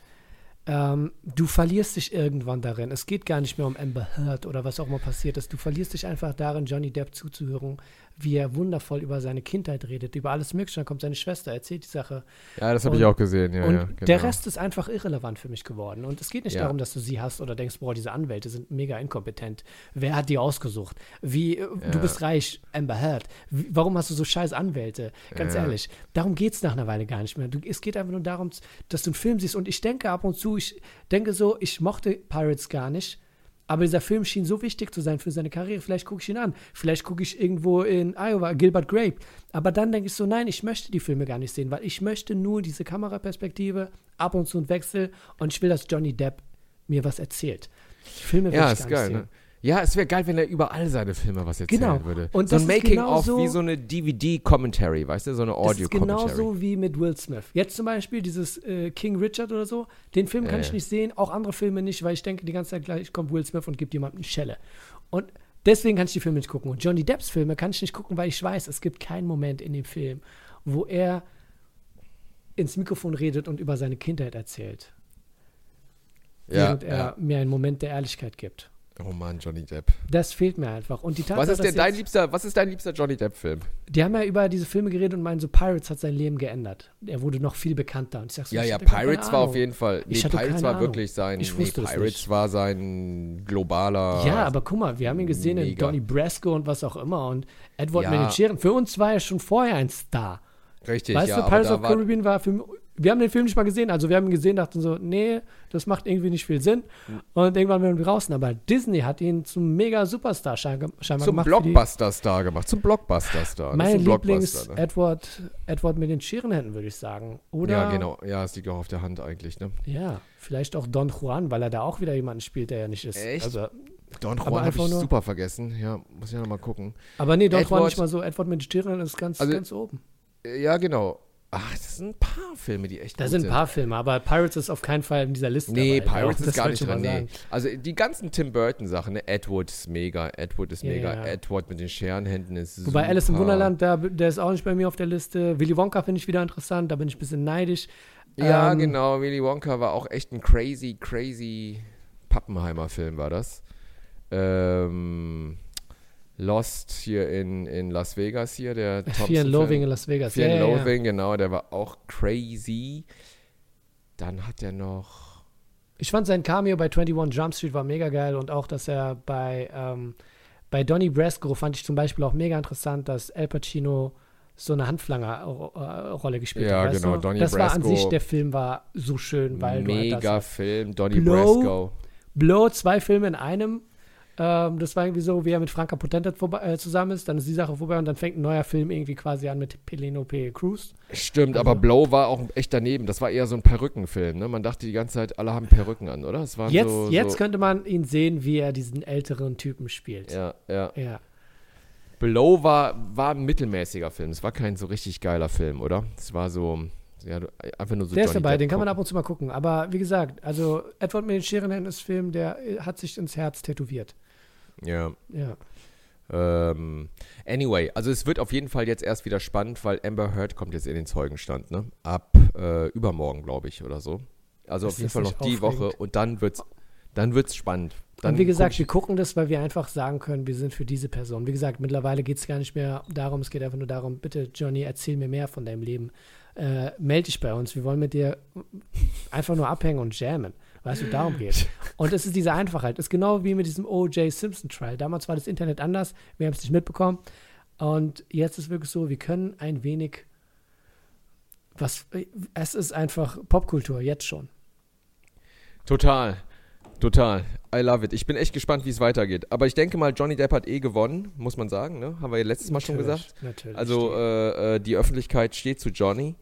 ähm, du verlierst dich irgendwann darin. Es geht gar nicht mehr um Amber Heard oder was auch immer passiert ist. Du verlierst dich einfach darin, Johnny Depp zuzuhören, wie er wundervoll über seine Kindheit redet, über alles Mögliche. Dann kommt seine Schwester, erzählt die Sache. Ja, das habe ich auch gesehen. Ja, und ja, genau. der Rest ist einfach irrelevant für mich geworden. Und es geht nicht ja. darum, dass du sie hast oder denkst, boah, diese Anwälte sind mega inkompetent. Wer hat die ausgesucht? Wie, äh, du bist reich, Amber Heard. Wie, warum hast du so scheiß Anwälte? Ganz ehrlich, darum geht es nach einer Weile gar nicht mehr. Du, es geht einfach nur darum, dass du einen Film siehst. Und ich denke ab und zu, ich denke so, ich mochte Pirates gar nicht aber dieser Film schien so wichtig zu sein für seine Karriere. Vielleicht gucke ich ihn an. Vielleicht gucke ich irgendwo in Iowa Gilbert Grape. Aber dann denke ich so, nein, ich möchte die Filme gar nicht sehen, weil ich möchte nur diese Kameraperspektive, ab und zu ein Wechsel und ich will, dass Johnny Depp mir was erzählt. Filme will ja, ich ist gar geil, nicht ne? Ja, es wäre geil, wenn er über all seine Filme was erzählen Genau. würde. Und so ein ist Making-of genauso- wie so eine DVD-Commentary, weißt du, so eine Das ist Audio-Commentary. genauso wie mit Will Smith. Jetzt zum Beispiel dieses äh, King Richard oder so. Den Film kann Ja, ich nicht sehen, auch andere Filme nicht, weil ich denke die ganze Zeit gleich kommt Will Smith und gibt jemandem eine Schelle. Und deswegen kann ich die Filme nicht gucken. Und Johnny Depps Filme kann ich nicht gucken, weil ich weiß, es gibt keinen Moment in dem Film, wo er ins Mikrofon redet und über seine Kindheit erzählt. ja, während er ja. mir einen Moment der Ehrlichkeit gibt. Oh Mann, Johnny Depp. Das fehlt mir einfach. Und die Tatsache, Was ist denn dein liebster, was ist dein liebster Johnny Depp-Film? Die haben ja über diese Filme geredet und meinen so, Pirates hat sein Leben geändert. Er wurde noch viel bekannter. Und ich sag so, Ja, ja, Pirates war auf jeden Fall. Nee, Ich hatte Pirates war Ahnung. wirklich sein. Ich nee, wusste es Pirates nicht. war sein globaler. Ja, aber guck mal, wir haben ihn gesehen in Mega. Donnie Brasco und was auch immer. Und Edward Ja. Scheren. Für uns war er schon vorher ein Star. Richtig, weißt ja. du, aber Pirates of Caribbean war für wir haben den Film nicht mal gesehen. Also wir haben ihn gesehen, dachten so, nee, das macht irgendwie nicht viel Sinn. Hm. Und irgendwann waren wir draußen. Aber Disney hat ihn zum mega Superstar schein- scheinbar zum gemacht. die- Blockbuster-Star gemacht. Zum Blockbuster-Star. Mein ein Blockbuster, ne? Lieblings-Edward Edward mit den Scherenhänden, würde ich sagen. Oder, Ja, genau. Ja, es liegt auch auf der Hand eigentlich, ne? Ja, vielleicht auch Don Juan, weil er da auch wieder jemanden spielt, der ja nicht ist. Echt? Also, Don Juan habe ich nur- super vergessen. Ja, muss ich ja nochmal gucken. aber nee, Don Juan Edward- nicht mal so. Edward mit den Scherenhänden ist ganz, Also- ganz oben. Äh, Ja, genau. Ach, das sind ein paar Filme, die echt Da sind ein paar Filme, aber Pirates ist auf keinen Fall in dieser Liste. Nee, dabei. Pirates ist gar nicht drin. Nee. Also die ganzen Tim Burton-Sachen, ne? Edward ist mega, Edward ist Ja, mega, ja. Edward mit den Scherenhänden ist Wobei super. Alice im Wunderland, da, der ist auch nicht bei mir auf der Liste. Willy Wonka finde ich wieder interessant, da bin ich ein bisschen neidisch. Ja, Ähm, genau. Willy Wonka war auch echt ein crazy, crazy Pappenheimer-Film, war das. Ähm, Lost hier in, in Las Vegas hier, der Fear and. Loathing in Las Vegas. Fear ja, and ja, ja. Loathing, genau, der war auch crazy. Dann hat er noch. Ich fand sein Cameo bei 21 Jump Street war mega geil und auch, dass er bei, ähm, bei Donnie Brasco fand ich zum Beispiel auch mega interessant, dass Al Pacino so eine Handflanger-Rolle gespielt Ja, hat. weißt genau, du? Donnie das war an Brasco. sich, der Film war so schön, weil halt Mega das Film, Donnie Blow. Brasco. Blow, zwei Filme in einem. Ähm, das war irgendwie so, wie er mit Franka Potente vorbei, äh, zusammen ist, dann ist die Sache vorbei und dann fängt ein neuer Film irgendwie quasi an mit Penelope Cruz. Stimmt, Also- aber Blow war auch echt daneben. Das war eher so ein Perückenfilm. Ne? Man dachte die ganze Zeit, alle haben Perücken an, oder? Es waren Jetzt, so, jetzt so, könnte man ihn sehen, wie er diesen älteren Typen spielt. ja, ja. ja. Blow war, war ein mittelmäßiger Film. Es war kein so richtig geiler Film, oder? Es war so, ja, einfach nur so Der ist Johnny dabei, Depp den kann man ab und zu mal gucken. Aber wie gesagt, also Edward mit den Scherenhänden ist Film, der äh, hat sich ins Herz tätowiert. Ja. Ja. Ähm, anyway, also es wird auf jeden Fall jetzt erst wieder spannend, weil Amber Heard kommt jetzt in den Zeugenstand, ne? Ab äh, übermorgen, glaube ich, oder so. Also Ist auf jeden das Fall noch die aufregend? Woche und dann wird's, dann wird's spannend. Dann und wie gesagt, guck wir gucken das, weil wir einfach sagen können, wir sind für diese Person. Wie gesagt, mittlerweile geht es gar nicht mehr darum, es geht einfach nur darum, bitte Johnny, erzähl mir mehr von deinem Leben. Äh, meld dich bei uns, wir wollen mit dir einfach nur abhängen und jammen. Weißt du, darum geht Und es ist diese Einfachheit. Es ist genau wie mit diesem O.J. Simpson Trial. Damals war das Internet anders, wir haben es nicht mitbekommen. Und jetzt ist wirklich so, wir können ein wenig was, es ist einfach Popkultur, jetzt schon. Total. Total. I love it. Ich bin echt gespannt, wie es weitergeht. Aber ich denke mal, Johnny Depp hat eh gewonnen, muss man sagen. Ne? Haben wir ja letztes Mal schon gesagt. Natürlich. Also äh, äh, die Öffentlichkeit steht zu Johnny.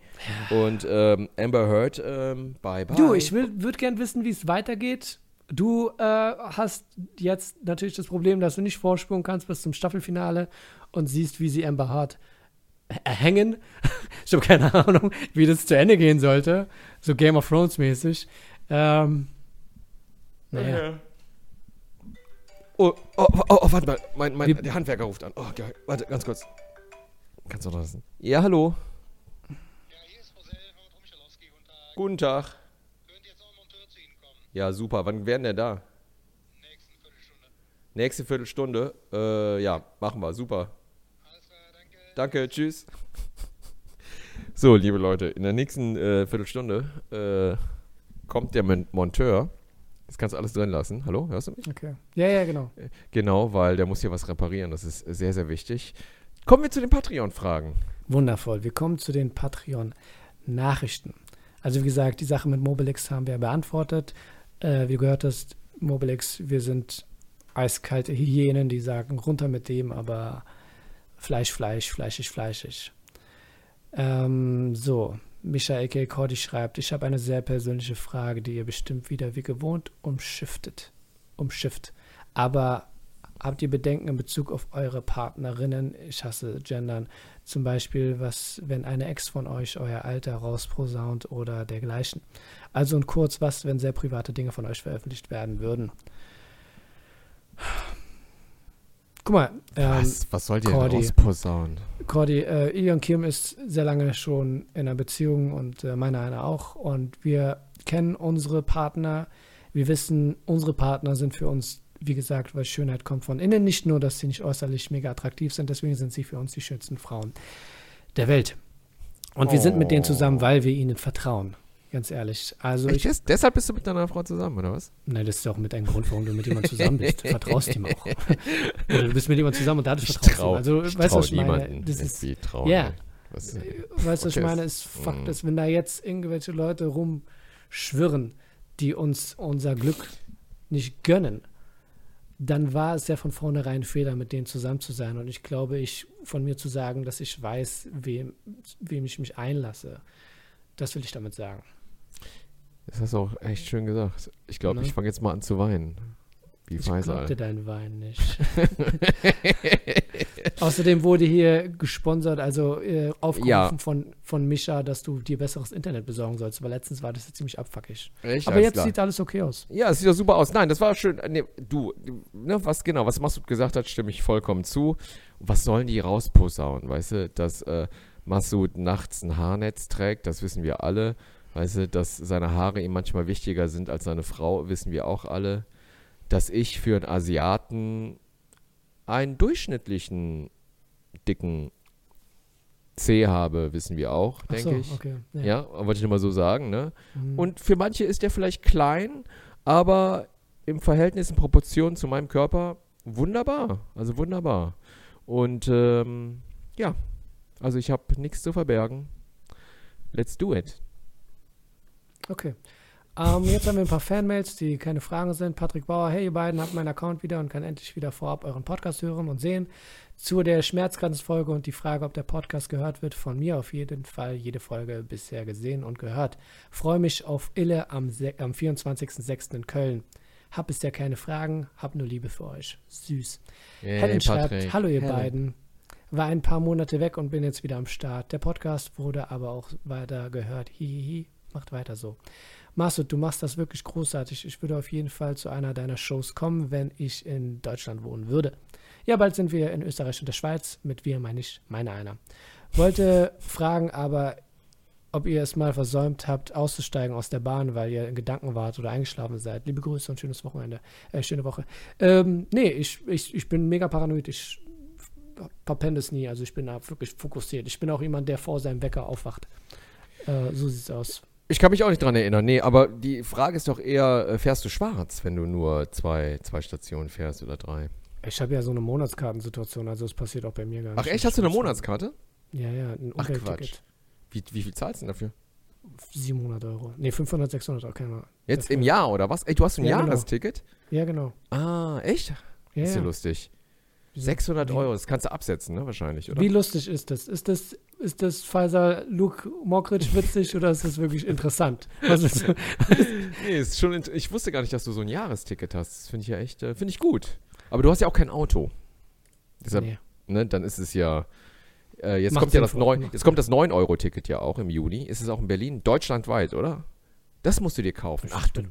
Und ähm, Amber Heard, ähm, bye bye. Du, ich würde gern wissen, wie es weitergeht. Du äh, hast jetzt natürlich das Problem, dass du nicht vorspulen kannst bis zum Staffelfinale und siehst, wie sie Amber Hart hängen. ich habe keine Ahnung, wie das zu Ende gehen sollte. So Game of Thrones mäßig. Ähm, naja. Oh, oh, oh, oh, warte mal. Mein, mein, der Handwerker ruft an. Oh, geil. Warte, ganz kurz. Kannst du noch lassen? Ja, hallo. Ja, hier ist Rosell von Tromichalowski. Guten Tag. Guten Tag. Könnt jetzt noch ein Monteur zu Ihnen kommen? Ja, super. Wann werden der da? Nächsten Viertelstunde. Nächste Viertelstunde. Äh, ja, machen wir. Super. Alles klar, danke. Danke, tschüss. So, liebe Leute, in der nächsten äh, Viertelstunde äh, kommt der Mon Monteur. Das kannst du alles drin lassen. Hallo, hörst du mich? Okay. Ja, ja, genau. Genau, weil der muss hier was reparieren. Das ist sehr, sehr wichtig. Kommen wir zu den Patreon-Fragen. Wundervoll. Wir kommen zu den Patreon-Nachrichten. Also wie gesagt, die Sache mit Mobilix haben wir beantwortet. Äh, wie du gehört hast, Mobilix, wir sind eiskalte Hyänen, die sagen, runter mit dem, aber Fleisch, Fleisch, fleischig, fleischig. Ähm, so, Micha A.K. Cordy schreibt, ich habe eine sehr persönliche Frage, die ihr bestimmt wieder wie gewohnt umschiftet. Umschifft. Aber habt ihr Bedenken in Bezug auf eure Partnerinnen? Ich hasse Gendern. Zum Beispiel, was, wenn eine Ex von euch euer Alter rausposaunt oder dergleichen. Also und kurz, was, wenn sehr private Dinge von euch veröffentlicht werden würden? Guck mal, ähm, was, was soll dir denn Cordy. rausposaunen? Cordy, äh, Ilion Kim ist sehr lange schon in einer Beziehung und äh, meine eine auch. Und wir kennen unsere Partner. Wir wissen, unsere Partner sind für uns, wie gesagt, weil Schönheit kommt von innen. Nicht nur, dass sie nicht äußerlich mega attraktiv sind, deswegen sind sie für uns die schönsten Frauen der Welt. Und wir sind mit denen zusammen, weil wir ihnen vertrauen. Ganz ehrlich. Also Echt, ich, des, deshalb bist du mit deiner Frau zusammen, oder was? Nein, das ist doch mit einem Grund, warum du mit jemandem zusammen bist. Du vertraust ihm auch. Oder du bist mit jemandem zusammen und dadurch Ich vertraust ihm. trau, Also, ich weißt du, was ich meine? Das ist, trauen. Ja. Was, Weißt du, was ich meine? Ist Fakt Mhm. ist, wenn da jetzt irgendwelche Leute rumschwirren, die uns unser Glück nicht gönnen, dann war es ja von vornherein ein Fehler, mit denen zusammen zu sein. Und ich glaube, ich von mir zu sagen, dass ich weiß, wem, wem ich mich einlasse, das will ich damit sagen. Das hast du auch echt schön gesagt. Ich glaube, Ne? ich fange jetzt mal an zu weinen. Wie Ich Faisal. glaubte dein Wein nicht. Außerdem wurde hier gesponsert, also äh, aufgerufen Ja. von, von Mischa, dass du dir besseres Internet besorgen sollst. Aber letztens war das ja ziemlich abfuckig. Echt? Aber jetzt klar. sieht alles okay aus. Ja, es sieht doch super aus. Nein, das war schön. Nee, du, ne, was genau, was Masud gesagt hat, stimme ich vollkommen zu. Was sollen die rausposaunen, weißt du, dass äh, Masud nachts ein Haarnetz trägt, das wissen wir alle. Weißt du, dass seine Haare ihm manchmal wichtiger sind als seine Frau, wissen wir auch alle. Dass ich für einen Asiaten einen durchschnittlichen dicken C habe, wissen wir auch, Ach denke so, ich. okay. Ja, wollte ich nur mal so sagen, ne? Mhm. Und für manche ist der vielleicht klein, aber im Verhältnis, in Proportion zu meinem Körper wunderbar. Also wunderbar. Und ähm, ja, also ich habe nichts zu verbergen. Let's do it. Okay. Ähm, jetzt haben wir ein paar Fanmails, die keine Fragen sind. Patrick Bauer, hey ihr beiden, habt meinen Account wieder und kann endlich wieder vorab euren Podcast hören und sehen. Zu der Schmerzgrenzenfolge und die Frage, ob der Podcast gehört wird, von mir auf jeden Fall jede Folge bisher gesehen und gehört. Freue mich auf Ille am, am 24.06. in Köln. Hab bisher keine Fragen, hab nur Liebe für euch. Süß. Helen schreibt, hallo ihr Helen. beiden. War ein paar Monate weg und bin jetzt wieder am Start. Der Podcast wurde aber auch weiter gehört. Hihihi, macht weiter so. Masud, du machst das wirklich großartig. Ich würde auf jeden Fall zu einer deiner Shows kommen, wenn ich in Deutschland wohnen würde. Ja, bald sind wir in Österreich und der Schweiz. Mit wir meine ich meine einer. Wollte fragen aber, ob ihr es mal versäumt habt, auszusteigen aus der Bahn, weil ihr in Gedanken wart oder eingeschlafen seid. Liebe Grüße und schönes Wochenende. Äh, schöne Woche. Ähm, nee, ich, ich, ich bin mega paranoid. Ich verpenne es nie. Also ich bin da wirklich fokussiert. Ich bin auch jemand, der vor seinem Wecker aufwacht. Äh, so sieht's aus. Ich kann mich auch nicht dran erinnern. Nee, aber die Frage ist doch eher, äh, fährst du schwarz, wenn du nur zwei, zwei Stationen fährst oder drei? Ich habe ja so eine Monatskartensituation, also es passiert auch bei mir gar nicht. Ach echt, hast du eine Monatskarte? Ja, ja, ein Ach. Quatsch. Wie, wie viel zahlst du denn dafür? 700 Euro. Nee, 500, 600 Euro. Keine Ahnung. Jetzt Dafür. im Jahr, oder was? Ey, du hast ein Ja, genau. Jahresticket? Ja, genau. Ah, echt? Ja, ist ja ja. lustig. Wieso? 600 Wie- Euro, das kannst du absetzen, ne? Wahrscheinlich, oder? Wie lustig ist das? Ist das, ist das Pfizer Luke Mockridge witzig oder ist das wirklich interessant? Was ist, Nee, ist schon. Ich wusste gar nicht, dass du so ein Jahresticket hast. Das finde ich ja echt, äh, finde ich gut. Aber du hast ja auch kein Auto. Deshalb, nee. ne, dann ist es ja. Äh, jetzt Macht kommt ja das für- 9, macht jetzt kommt das 9-Euro-Ticket ja auch im Juni. Ist es auch in Berlin? Deutschlandweit, oder? Das musst du dir kaufen. Ach du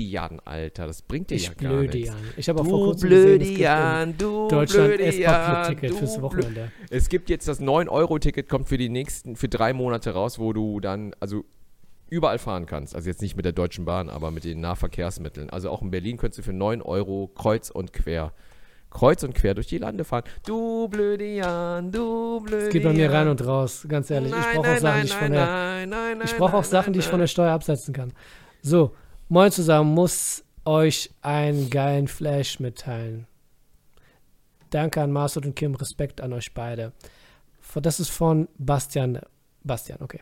Jan, Alter. Das bringt dir Ich ja gar blöde nichts. Ich habe auch vor kurzem blöde gesehen, du Deutschland du fürs Wochenende. Es gibt jetzt das 9-Euro-Ticket, kommt für die nächsten, für drei Monate raus, wo du dann, also überall fahren kannst. Also jetzt nicht mit der Deutschen Bahn, aber mit den Nahverkehrsmitteln. Also auch in Berlin könntest du für 9 Euro kreuz und quer, kreuz und quer durch die Lande fahren. Du blöde Jan, du blöde Es geht bei mir Jan. rein und raus, ganz ehrlich. Nein, ich brauche auch nein, Sachen, nein, die ich von der, ich brauche auch Sachen, die ich von der Steuer absetzen kann. So, moin zusammen, muss euch einen geilen Flash mitteilen. Danke an Masud und Kim, Respekt an euch beide. Das ist von Bastian. Bastian, okay.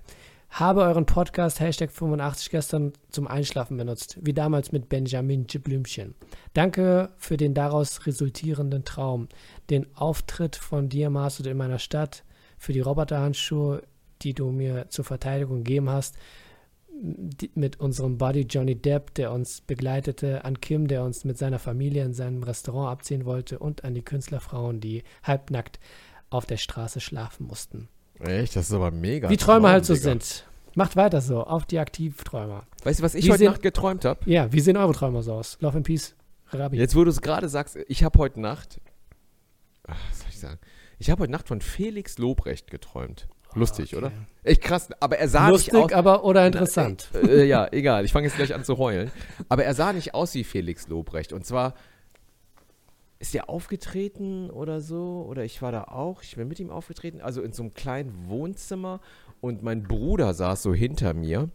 Habe euren Podcast Hashtag 85 gestern zum Einschlafen benutzt, wie damals mit Benjamin Blümchen. Danke für den daraus resultierenden Traum, den Auftritt von dir, Masud, in meiner Stadt, für die Roboterhandschuhe, die du mir zur Verteidigung gegeben hast, mit unserem Buddy Johnny Depp, der uns begleitete, an Kim, der uns mit seiner Familie in seinem Restaurant abziehen wollte und an die Künstlerfrauen, die halbnackt auf der Straße schlafen mussten. Echt, das ist aber mega. Wie Träume halt so Digga. sind. Macht weiter so, auf die Aktivträumer. Weißt du, was ich Wie heute sind- Nacht geträumt habe? Ja, wie sehen eure Träume so aus? Love and Peace, Rabi. Jetzt, wo du es gerade sagst, ich habe heute Nacht, ach, was soll ich sagen? Ich habe heute Nacht von Felix Lobrecht geträumt. Lustig, Okay. oder? Echt krass. Aber er sah Lustig, nicht aus. aber oder interessant. Äh, äh, ja, egal. Ich fange jetzt gleich an zu heulen. Aber er sah nicht aus wie Felix Lobrecht. Und zwar ist er aufgetreten oder so. Oder ich war da auch. Ich bin mit ihm aufgetreten. Also in so einem kleinen Wohnzimmer. Und mein Bruder saß so hinter mir.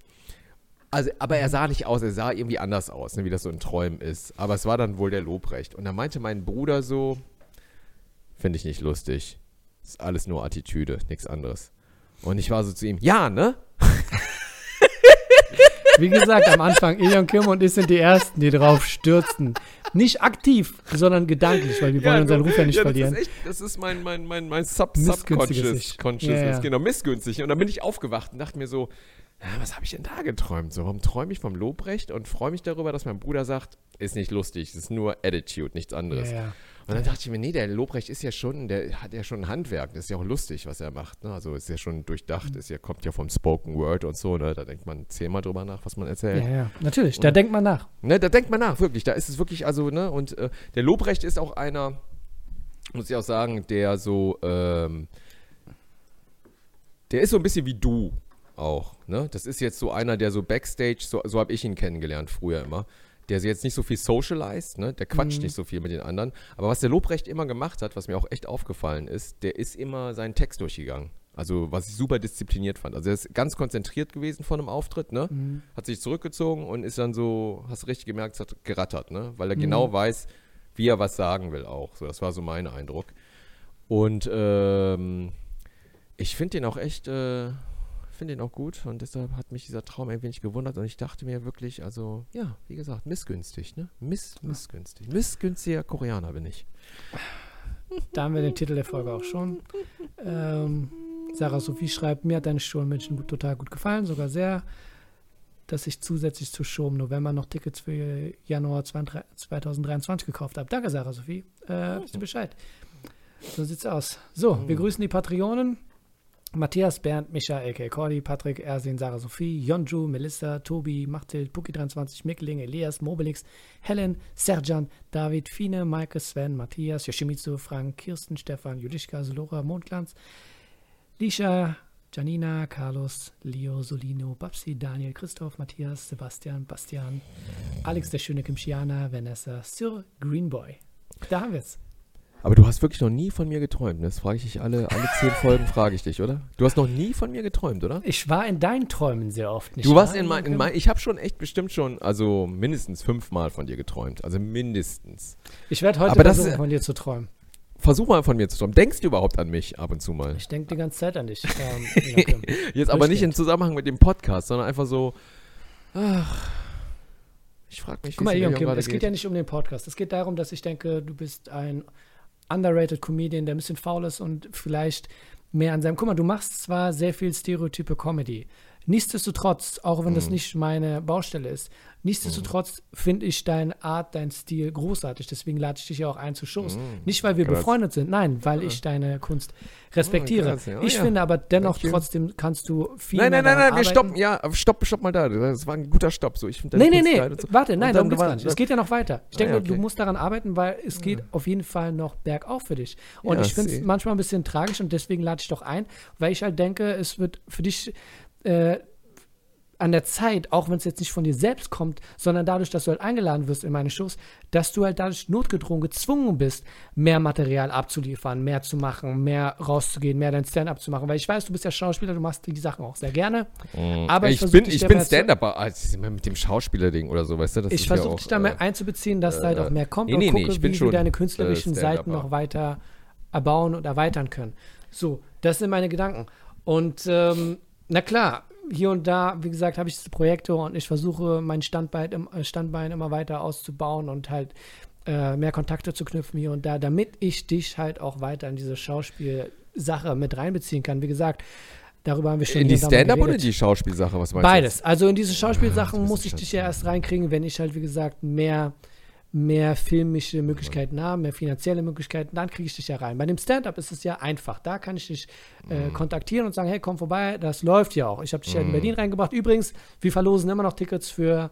Also, aber er sah nicht aus, er sah irgendwie anders aus, ne, wie das so in Träumen ist. Aber es war dann wohl der Lobrecht. Und da meinte mein Bruder so, finde ich nicht lustig. Ist alles nur Attitüde, nichts anderes. Und ich war so zu ihm, ja, ne? Wie gesagt, am Anfang, Ilion Kim und ich sind die Ersten, die drauf stürzten. Nicht aktiv, sondern gedanklich, weil wir wollen unseren Ruf ja nicht das verlieren. Ist echt, das ist mein, mein, mein, mein Sub Missgünstiges Subconscious Ich. Consciousness, Ja, ja. genau, missgünstig. Und dann bin ich aufgewacht und dachte mir so, ja, was habe ich denn da geträumt? So, warum träume ich vom Lobrecht und freue mich darüber, dass mein Bruder sagt, ist nicht lustig, es ist nur Attitude, nichts anderes. Ja, ja. Und dann dachte ich mir, nee, der Lobrecht ist ja schon, der hat ja schon ein Handwerk, das ist ja auch lustig, was er macht. Ne? Also ist ja schon durchdacht, ist ja, kommt ja vom Spoken Word und so, ne? Da denkt man zehnmal drüber nach, was man erzählt. Ja, ja, natürlich, da denkt man nach. Ne, da denkt man nach, wirklich. Da ist es wirklich, also, ne, und äh, der Lobrecht ist auch einer, muss ich auch sagen, der so, ähm, der ist so ein bisschen wie du auch, ne? Das ist jetzt so einer, der so Backstage, so, so habe ich ihn kennengelernt früher immer, der jetzt nicht so viel socialized, ne? Der quatscht nicht so viel mit den anderen. Aber was der Lobrecht immer gemacht hat, was mir auch echt aufgefallen ist, der ist immer seinen Text durchgegangen. Also, was ich super diszipliniert fand. Also, er ist ganz konzentriert gewesen von einem Auftritt, ne? Hat sich zurückgezogen und ist dann so, hast du richtig gemerkt, es hat gerattert, ne? Weil er genau weiß, wie er was sagen will auch. So, das war so mein Eindruck. Und ähm, ich finde den auch echt, äh, finde den auch gut und deshalb hat mich dieser Traum ein wenig gewundert und ich dachte mir wirklich, also, ja, wie gesagt, missgünstig, ne? Miss, missgünstig. Missgünstiger Koreaner bin ich. Da haben wir den Titel der Folge auch schon. Ähm, Sarah Sophie schreibt, mir hat deine Show in München gut, total gut gefallen, sogar sehr, dass ich zusätzlich zur Show im November noch Tickets für Januar 2023 gekauft habe. Danke, Sarah Sophie. Äh, wisst ihr Bescheid. So sieht's aus. So, wir grüßen die Patreonen. Matthias, Bernd, Micha, A.K. Cordy, Patrick, Ersin, Sarah Sophie, Jonju, Melissa, Tobi, Machtild, Puki23, Mickling, Elias, Mobilix, Helen, Serjan, David, Fine, Maike, Sven, Matthias, Yoshimitsu, Frank, Kirsten, Stefan, Julischka, Solora, Mondglanz, Lisha, Janina, Carlos, Leo, Solino, Babsi, Daniel, Christoph, Matthias, Sebastian, Bastian, Alex, der schöne Kimchiana, Vanessa, Sir Greenboy. Da haben wir's. Aber du hast wirklich noch nie von mir geträumt, ne? Das frage ich dich alle, alle zehn Folgen, frage ich dich, oder? Du hast noch nie von mir geträumt, oder? Ich war in deinen Träumen sehr oft nicht Du warst in mein, in mein ich habe schon echt bestimmt schon, also mindestens fünfmal von dir geträumt. Also mindestens. Ich werde heute Aber das versuchen, ist- von dir zu träumen. versuch mal von mir zu träumen. Denkst du überhaupt an mich ab und zu mal? Ich denke die ganze Zeit an dich. Ähm. Jetzt aber nicht im. Zusammenhang mit dem Podcast, sondern einfach so, ach, ich frage mich, Guck mal, es mir Joachim, gerade es geht ja nicht um den Podcast. Es geht darum, dass ich denke, du bist ein underrated Comedian, der ein bisschen faul ist und vielleicht mehr an seinem. Guck mal, du machst zwar sehr viel Stereotype Comedy. Nichtsdestotrotz, auch wenn das Mhm. nicht meine Baustelle ist, nichtsdestotrotz finde ich deine Art, dein Stil großartig. Deswegen lade ich dich ja auch ein zu Shows. Mhm. Nicht, weil wir Krass. befreundet sind, nein, weil ich deine Kunst respektiere. ja. Oh ich ja. finde aber dennoch trotzdem kannst du viel Nein, nein, nein, nein, wir stoppen, ja, stopp, stopp mal da. Das war ein guter Stopp. So, ich finde Nee, nee, nee, so. warte, nein, darum geht's gar nicht. Es geht ja noch weiter. Ich Ah, denke, ja, du okay. musst daran arbeiten, weil es geht auf jeden Fall noch bergauf für dich. Und Ja, ich finde es manchmal ein bisschen tragisch und deswegen lade ich doch ein, weil ich halt denke, es wird für dich äh, an der Zeit, auch wenn es jetzt nicht von dir selbst kommt, sondern dadurch, dass du halt eingeladen wirst in meine Shows, dass du halt dadurch notgedrungen gezwungen bist, mehr Material abzuliefern, mehr zu machen, mehr rauszugehen, mehr dein Stand-up zu machen. Weil ich weiß, du bist ja Schauspieler, du machst die Sachen auch sehr gerne. Aber ich ich, bin, ich bin Stand-up, also mit dem Schauspieler-Ding oder so, weißt du? Das Ich ist ja versuche auch, dich da äh, mehr einzubeziehen, dass da halt äh, auch mehr kommt nee, und nee, nee, gucke, ich bin wie schon, wir deine künstlerischen äh, Seiten Stand-Upper. noch weiter erbauen und erweitern können. So, das sind meine Gedanken. Und ähm, na klar, hier und da, wie gesagt, habe ich diese Projekte und ich versuche, mein Standbein, äh, Standbein immer weiter auszubauen und halt äh, mehr Kontakte zu knüpfen hier und da, damit ich dich halt auch weiter in diese Schauspielsache mit reinbeziehen kann. Wie gesagt, darüber haben wir schon In die Stand-up oder die Schauspielsache? Was meinst du? Beides. Also in diese Schauspielsachen das muss ich dich ja erst reinkriegen, wenn ich halt, wie gesagt, mehr, mehr filmische Möglichkeiten habe, mehr finanzielle Möglichkeiten, dann kriege ich dich ja rein. Bei dem Stand-up ist es ja einfach. Da kann ich dich äh, Mhm. kontaktieren und sagen, hey, komm vorbei, das läuft ja auch. Ich habe dich ja in Mhm. Berlin reingebracht. Übrigens, wir verlosen immer noch Tickets für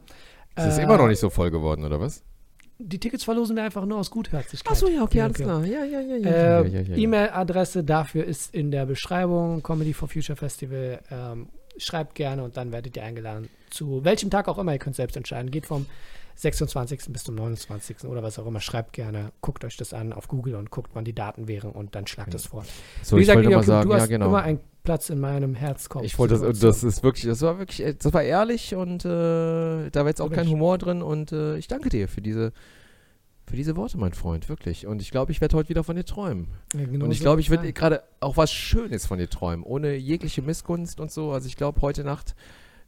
Ist es äh, immer noch nicht so voll geworden, oder was? Die Tickets verlosen wir einfach nur aus Gutherzigkeit. Achso, ja, okay, alles klar. Ja, ja, ja, ja. Äh, ja, ja, ja, ja. E-Mail-Adresse dafür ist in der Beschreibung. Comedy for Future Festival. Ähm, schreibt gerne und dann werdet ihr eingeladen. Zu welchem Tag auch immer, ihr könnt selbst entscheiden. Geht vom 26. bis zum 29. oder was auch immer. Schreibt gerne, guckt euch das an auf Google und guckt, wann die Daten wären und dann schlagt es vor. So, Wie ich gesagt, wollte mal sagen, du ja, hast genau. immer einen Platz in meinem Herzkopf. Ich wollte das, das ist wirklich, das war wirklich, äh, das war ehrlich und äh, da war jetzt auch kein. Humor drin und äh, ich danke dir für diese, für diese Worte, mein Freund, wirklich. Und ich glaube, ich werde heute wieder von dir träumen. Ja, genau und ich so glaube, ich werde gerade auch was Schönes von dir träumen, ohne jegliche Missgunst und so. Also ich glaube, heute Nacht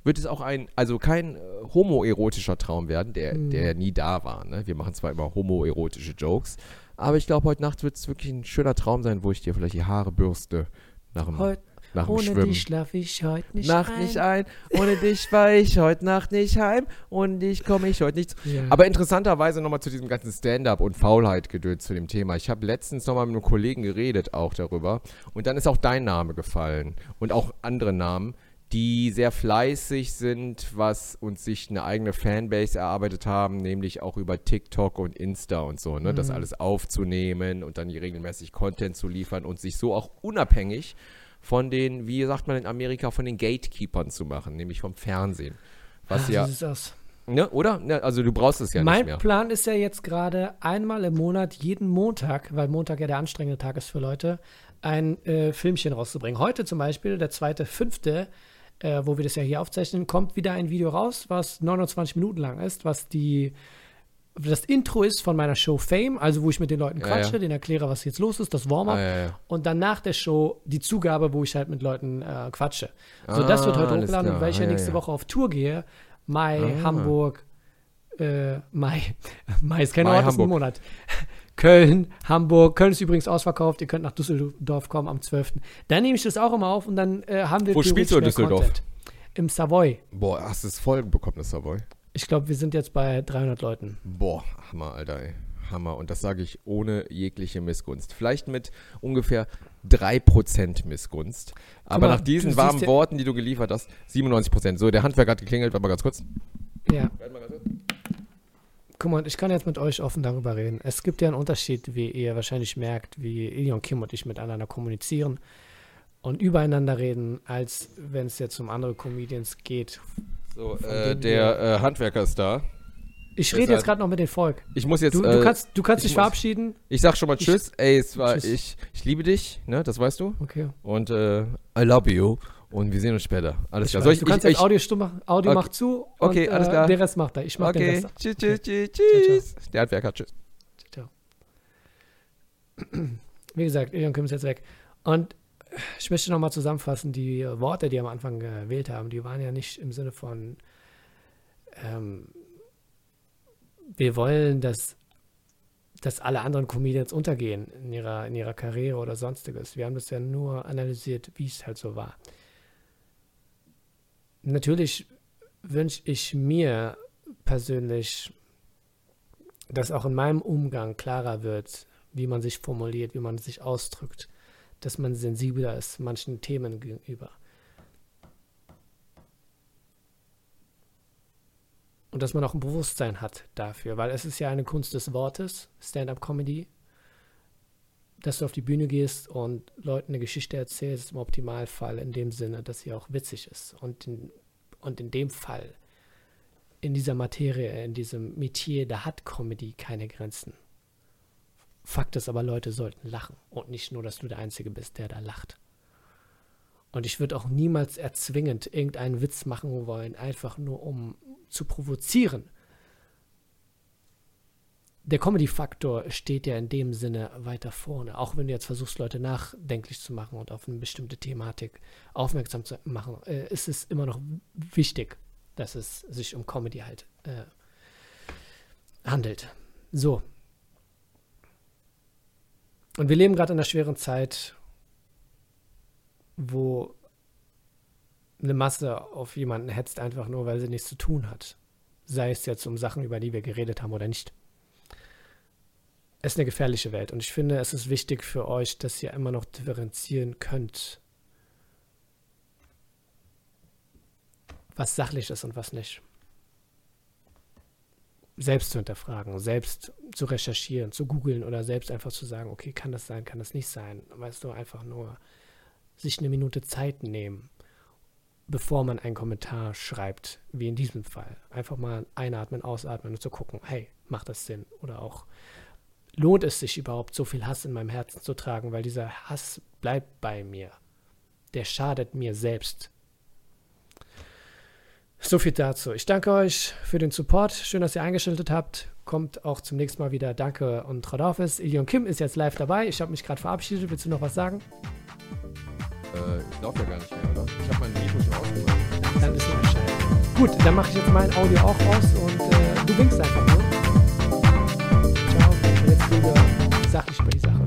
wird es auch ein, also kein äh, homoerotischer Traum werden, der, Mhm. der nie da war. Ne? Wir machen zwar immer homoerotische Jokes, aber ich glaube, heute Nacht wird es wirklich ein schöner Traum sein, wo ich dir vielleicht die Haare bürste nach dem, Heut, nach dem ohne Schwimmen. dich schlafe ich heute nicht Nacht ein. nicht ein, ohne dich war ich heute Nacht nicht heim und dich komme ich heute nicht. zu- Ja. Aber interessanterweise nochmal zu diesem ganzen Stand-up und Faulheit gedöns zu dem Thema. Ich habe letztens nochmal mit einem Kollegen geredet auch darüber und dann ist auch dein Name gefallen und auch andere Namen, die sehr fleißig sind, was uns sich eine eigene Fanbase erarbeitet haben, nämlich auch über TikTok und Insta und so, ne? das Mhm. alles aufzunehmen und dann hier regelmäßig Content zu liefern und sich so auch unabhängig von den, wie sagt man in Amerika, von den Gatekeepern zu machen, nämlich vom Fernsehen. Was Ah, ja, so sieht's aus. ne, oder? Ne, also du brauchst es ja mein nicht mehr. Plan ist ja jetzt gerade einmal im Monat, jeden Montag, weil Montag ja der anstrengende Tag ist für Leute, ein äh, Filmchen rauszubringen. Heute zum Beispiel, der zweite, fünfte, äh, wo wir das ja hier aufzeichnen, kommt wieder ein Video raus, was 29 Minuten lang ist, was die das Intro ist von meiner Show Fame, also wo ich mit den Leuten Ja, quatsche, ja. denen erkläre, was jetzt los ist, das Warm-up. Ah, ja, ja. Und dann nach der Show die Zugabe, wo ich halt mit Leuten äh, quatsche. So, Ah, das wird heute hochgeladen, klar. und weil ich ja Ah, ja, nächste ja. Woche auf Tour gehe, Mai, Ah. Hamburg, äh, Mai, Mai ist kein Mai, Ort, das ist ein Hamburg. Monat. Köln, Hamburg, Köln ist übrigens ausverkauft, ihr könnt nach Düsseldorf kommen am 12. Dann nehme ich das auch immer auf und dann äh, haben wir Wo spielst du in Düsseldorf? Content. Im Savoy. Boah, hast du es voll bekommen, das Savoy? Ich glaube, wir sind jetzt bei 300 Leuten. Boah, Hammer, Alter, ey. Hammer. Und das sage ich ohne jegliche Missgunst. Vielleicht mit ungefähr 3% Missgunst. Aber mal, nach diesen warmen Worten, die du geliefert hast, 97%. So, der Handwerker hat geklingelt. Warte mal ganz kurz. Ja. Guck mal, ich kann jetzt mit euch offen darüber reden. Es gibt ja einen Unterschied, wie ihr wahrscheinlich merkt, wie Ilion Kim und ich miteinander kommunizieren und übereinander reden, als wenn es jetzt um andere Comedians geht. So, äh, der äh, Handwerker ist da. Ich rede jetzt gerade noch mit dem Volk. Ich muss jetzt. Du, äh, du kannst, du kannst ich dich muss- verabschieden. Ich sag schon mal Ich- Tschüss. Ey, es war, Tschüss. ich, ich liebe dich, ne? Das weißt du. Okay. Und äh, I love you. Und wir sehen uns später. Alles Ich klar. weiß, Soll ich, du kannst ich, jetzt Audio stumm machen. Audio Okay. macht zu. Okay, und, alles äh, klar. Der Rest macht er. Ich mach den Okay. Rest. Tschüss, Okay. tschüss, tschüss, Ciao, ciao. tschüss. Der Handwerker, tschüss. Ciao. wie gesagt, Ilion Kim ist jetzt weg. Und ich möchte nochmal zusammenfassen, die Worte, die am Anfang gewählt haben, die waren ja nicht im Sinne von, ähm, wir wollen, dass, dass alle anderen Comedians untergehen in ihrer, in ihrer Karriere oder sonstiges. Wir haben das ja nur analysiert, wie es halt so war. Natürlich wünsche ich mir persönlich, dass auch in meinem Umgang klarer wird, wie man sich formuliert, wie man sich ausdrückt, dass man sensibler ist manchen Themen gegenüber. Und dass man auch ein Bewusstsein hat dafür, weil es ist ja eine Kunst des Wortes, Stand-up-Comedy, dass du auf die Bühne gehst und Leuten eine Geschichte erzählst, im Optimalfall in dem Sinne, dass sie auch witzig ist. Und in, und in dem Fall, in dieser Materie, in diesem Metier, da hat Comedy keine Grenzen. Fakt ist aber, Leute sollten lachen und nicht nur, dass du der Einzige bist, der da lacht. Und ich würde auch niemals erzwingend irgendeinen Witz machen wollen, einfach nur um zu provozieren. Der Comedy-Faktor steht ja in dem Sinne weiter vorne. Auch wenn du jetzt versuchst, Leute nachdenklich zu machen und auf eine bestimmte Thematik aufmerksam zu machen, äh, ist es immer noch wichtig, dass es sich um Comedy halt äh, handelt. So, und wir leben gerade in einer schweren Zeit, wo eine Masse auf jemanden hetzt, einfach nur, weil sie nichts zu tun hat. Sei es jetzt um Sachen, über die wir geredet haben oder nicht. Es ist eine gefährliche Welt und ich finde, es ist wichtig für euch, dass ihr immer noch differenzieren könnt, was sachlich ist und was nicht selbst zu hinterfragen, selbst zu recherchieren, zu googeln oder selbst einfach zu sagen, okay, kann das sein, kann das nicht sein. Weißt du, einfach nur sich eine Minute Zeit nehmen, bevor man einen Kommentar schreibt, wie in diesem Fall. Einfach mal einatmen, ausatmen und zu gucken, hey, macht das Sinn? Oder auch, lohnt es sich überhaupt, so viel Hass in meinem Herzen zu tragen, weil dieser Hass bleibt bei mir. Der schadet mir selbst so viel dazu. Ich danke euch für den Support. Schön, dass ihr eingeschaltet habt. Kommt auch zum nächsten Mal wieder. Danke und Tradorfis. Ilion Kim ist jetzt live dabei. Ich habe mich gerade verabschiedet. Willst du noch was sagen? Äh, ich laufe ja gar nicht mehr, oder? Ich habe mein Mikro schon ausgemacht. Dann bist du Bescheid. Gut, dann mache ich jetzt mein Audio auch aus und äh, du winkst einfach nur wieder sachlich die Sache.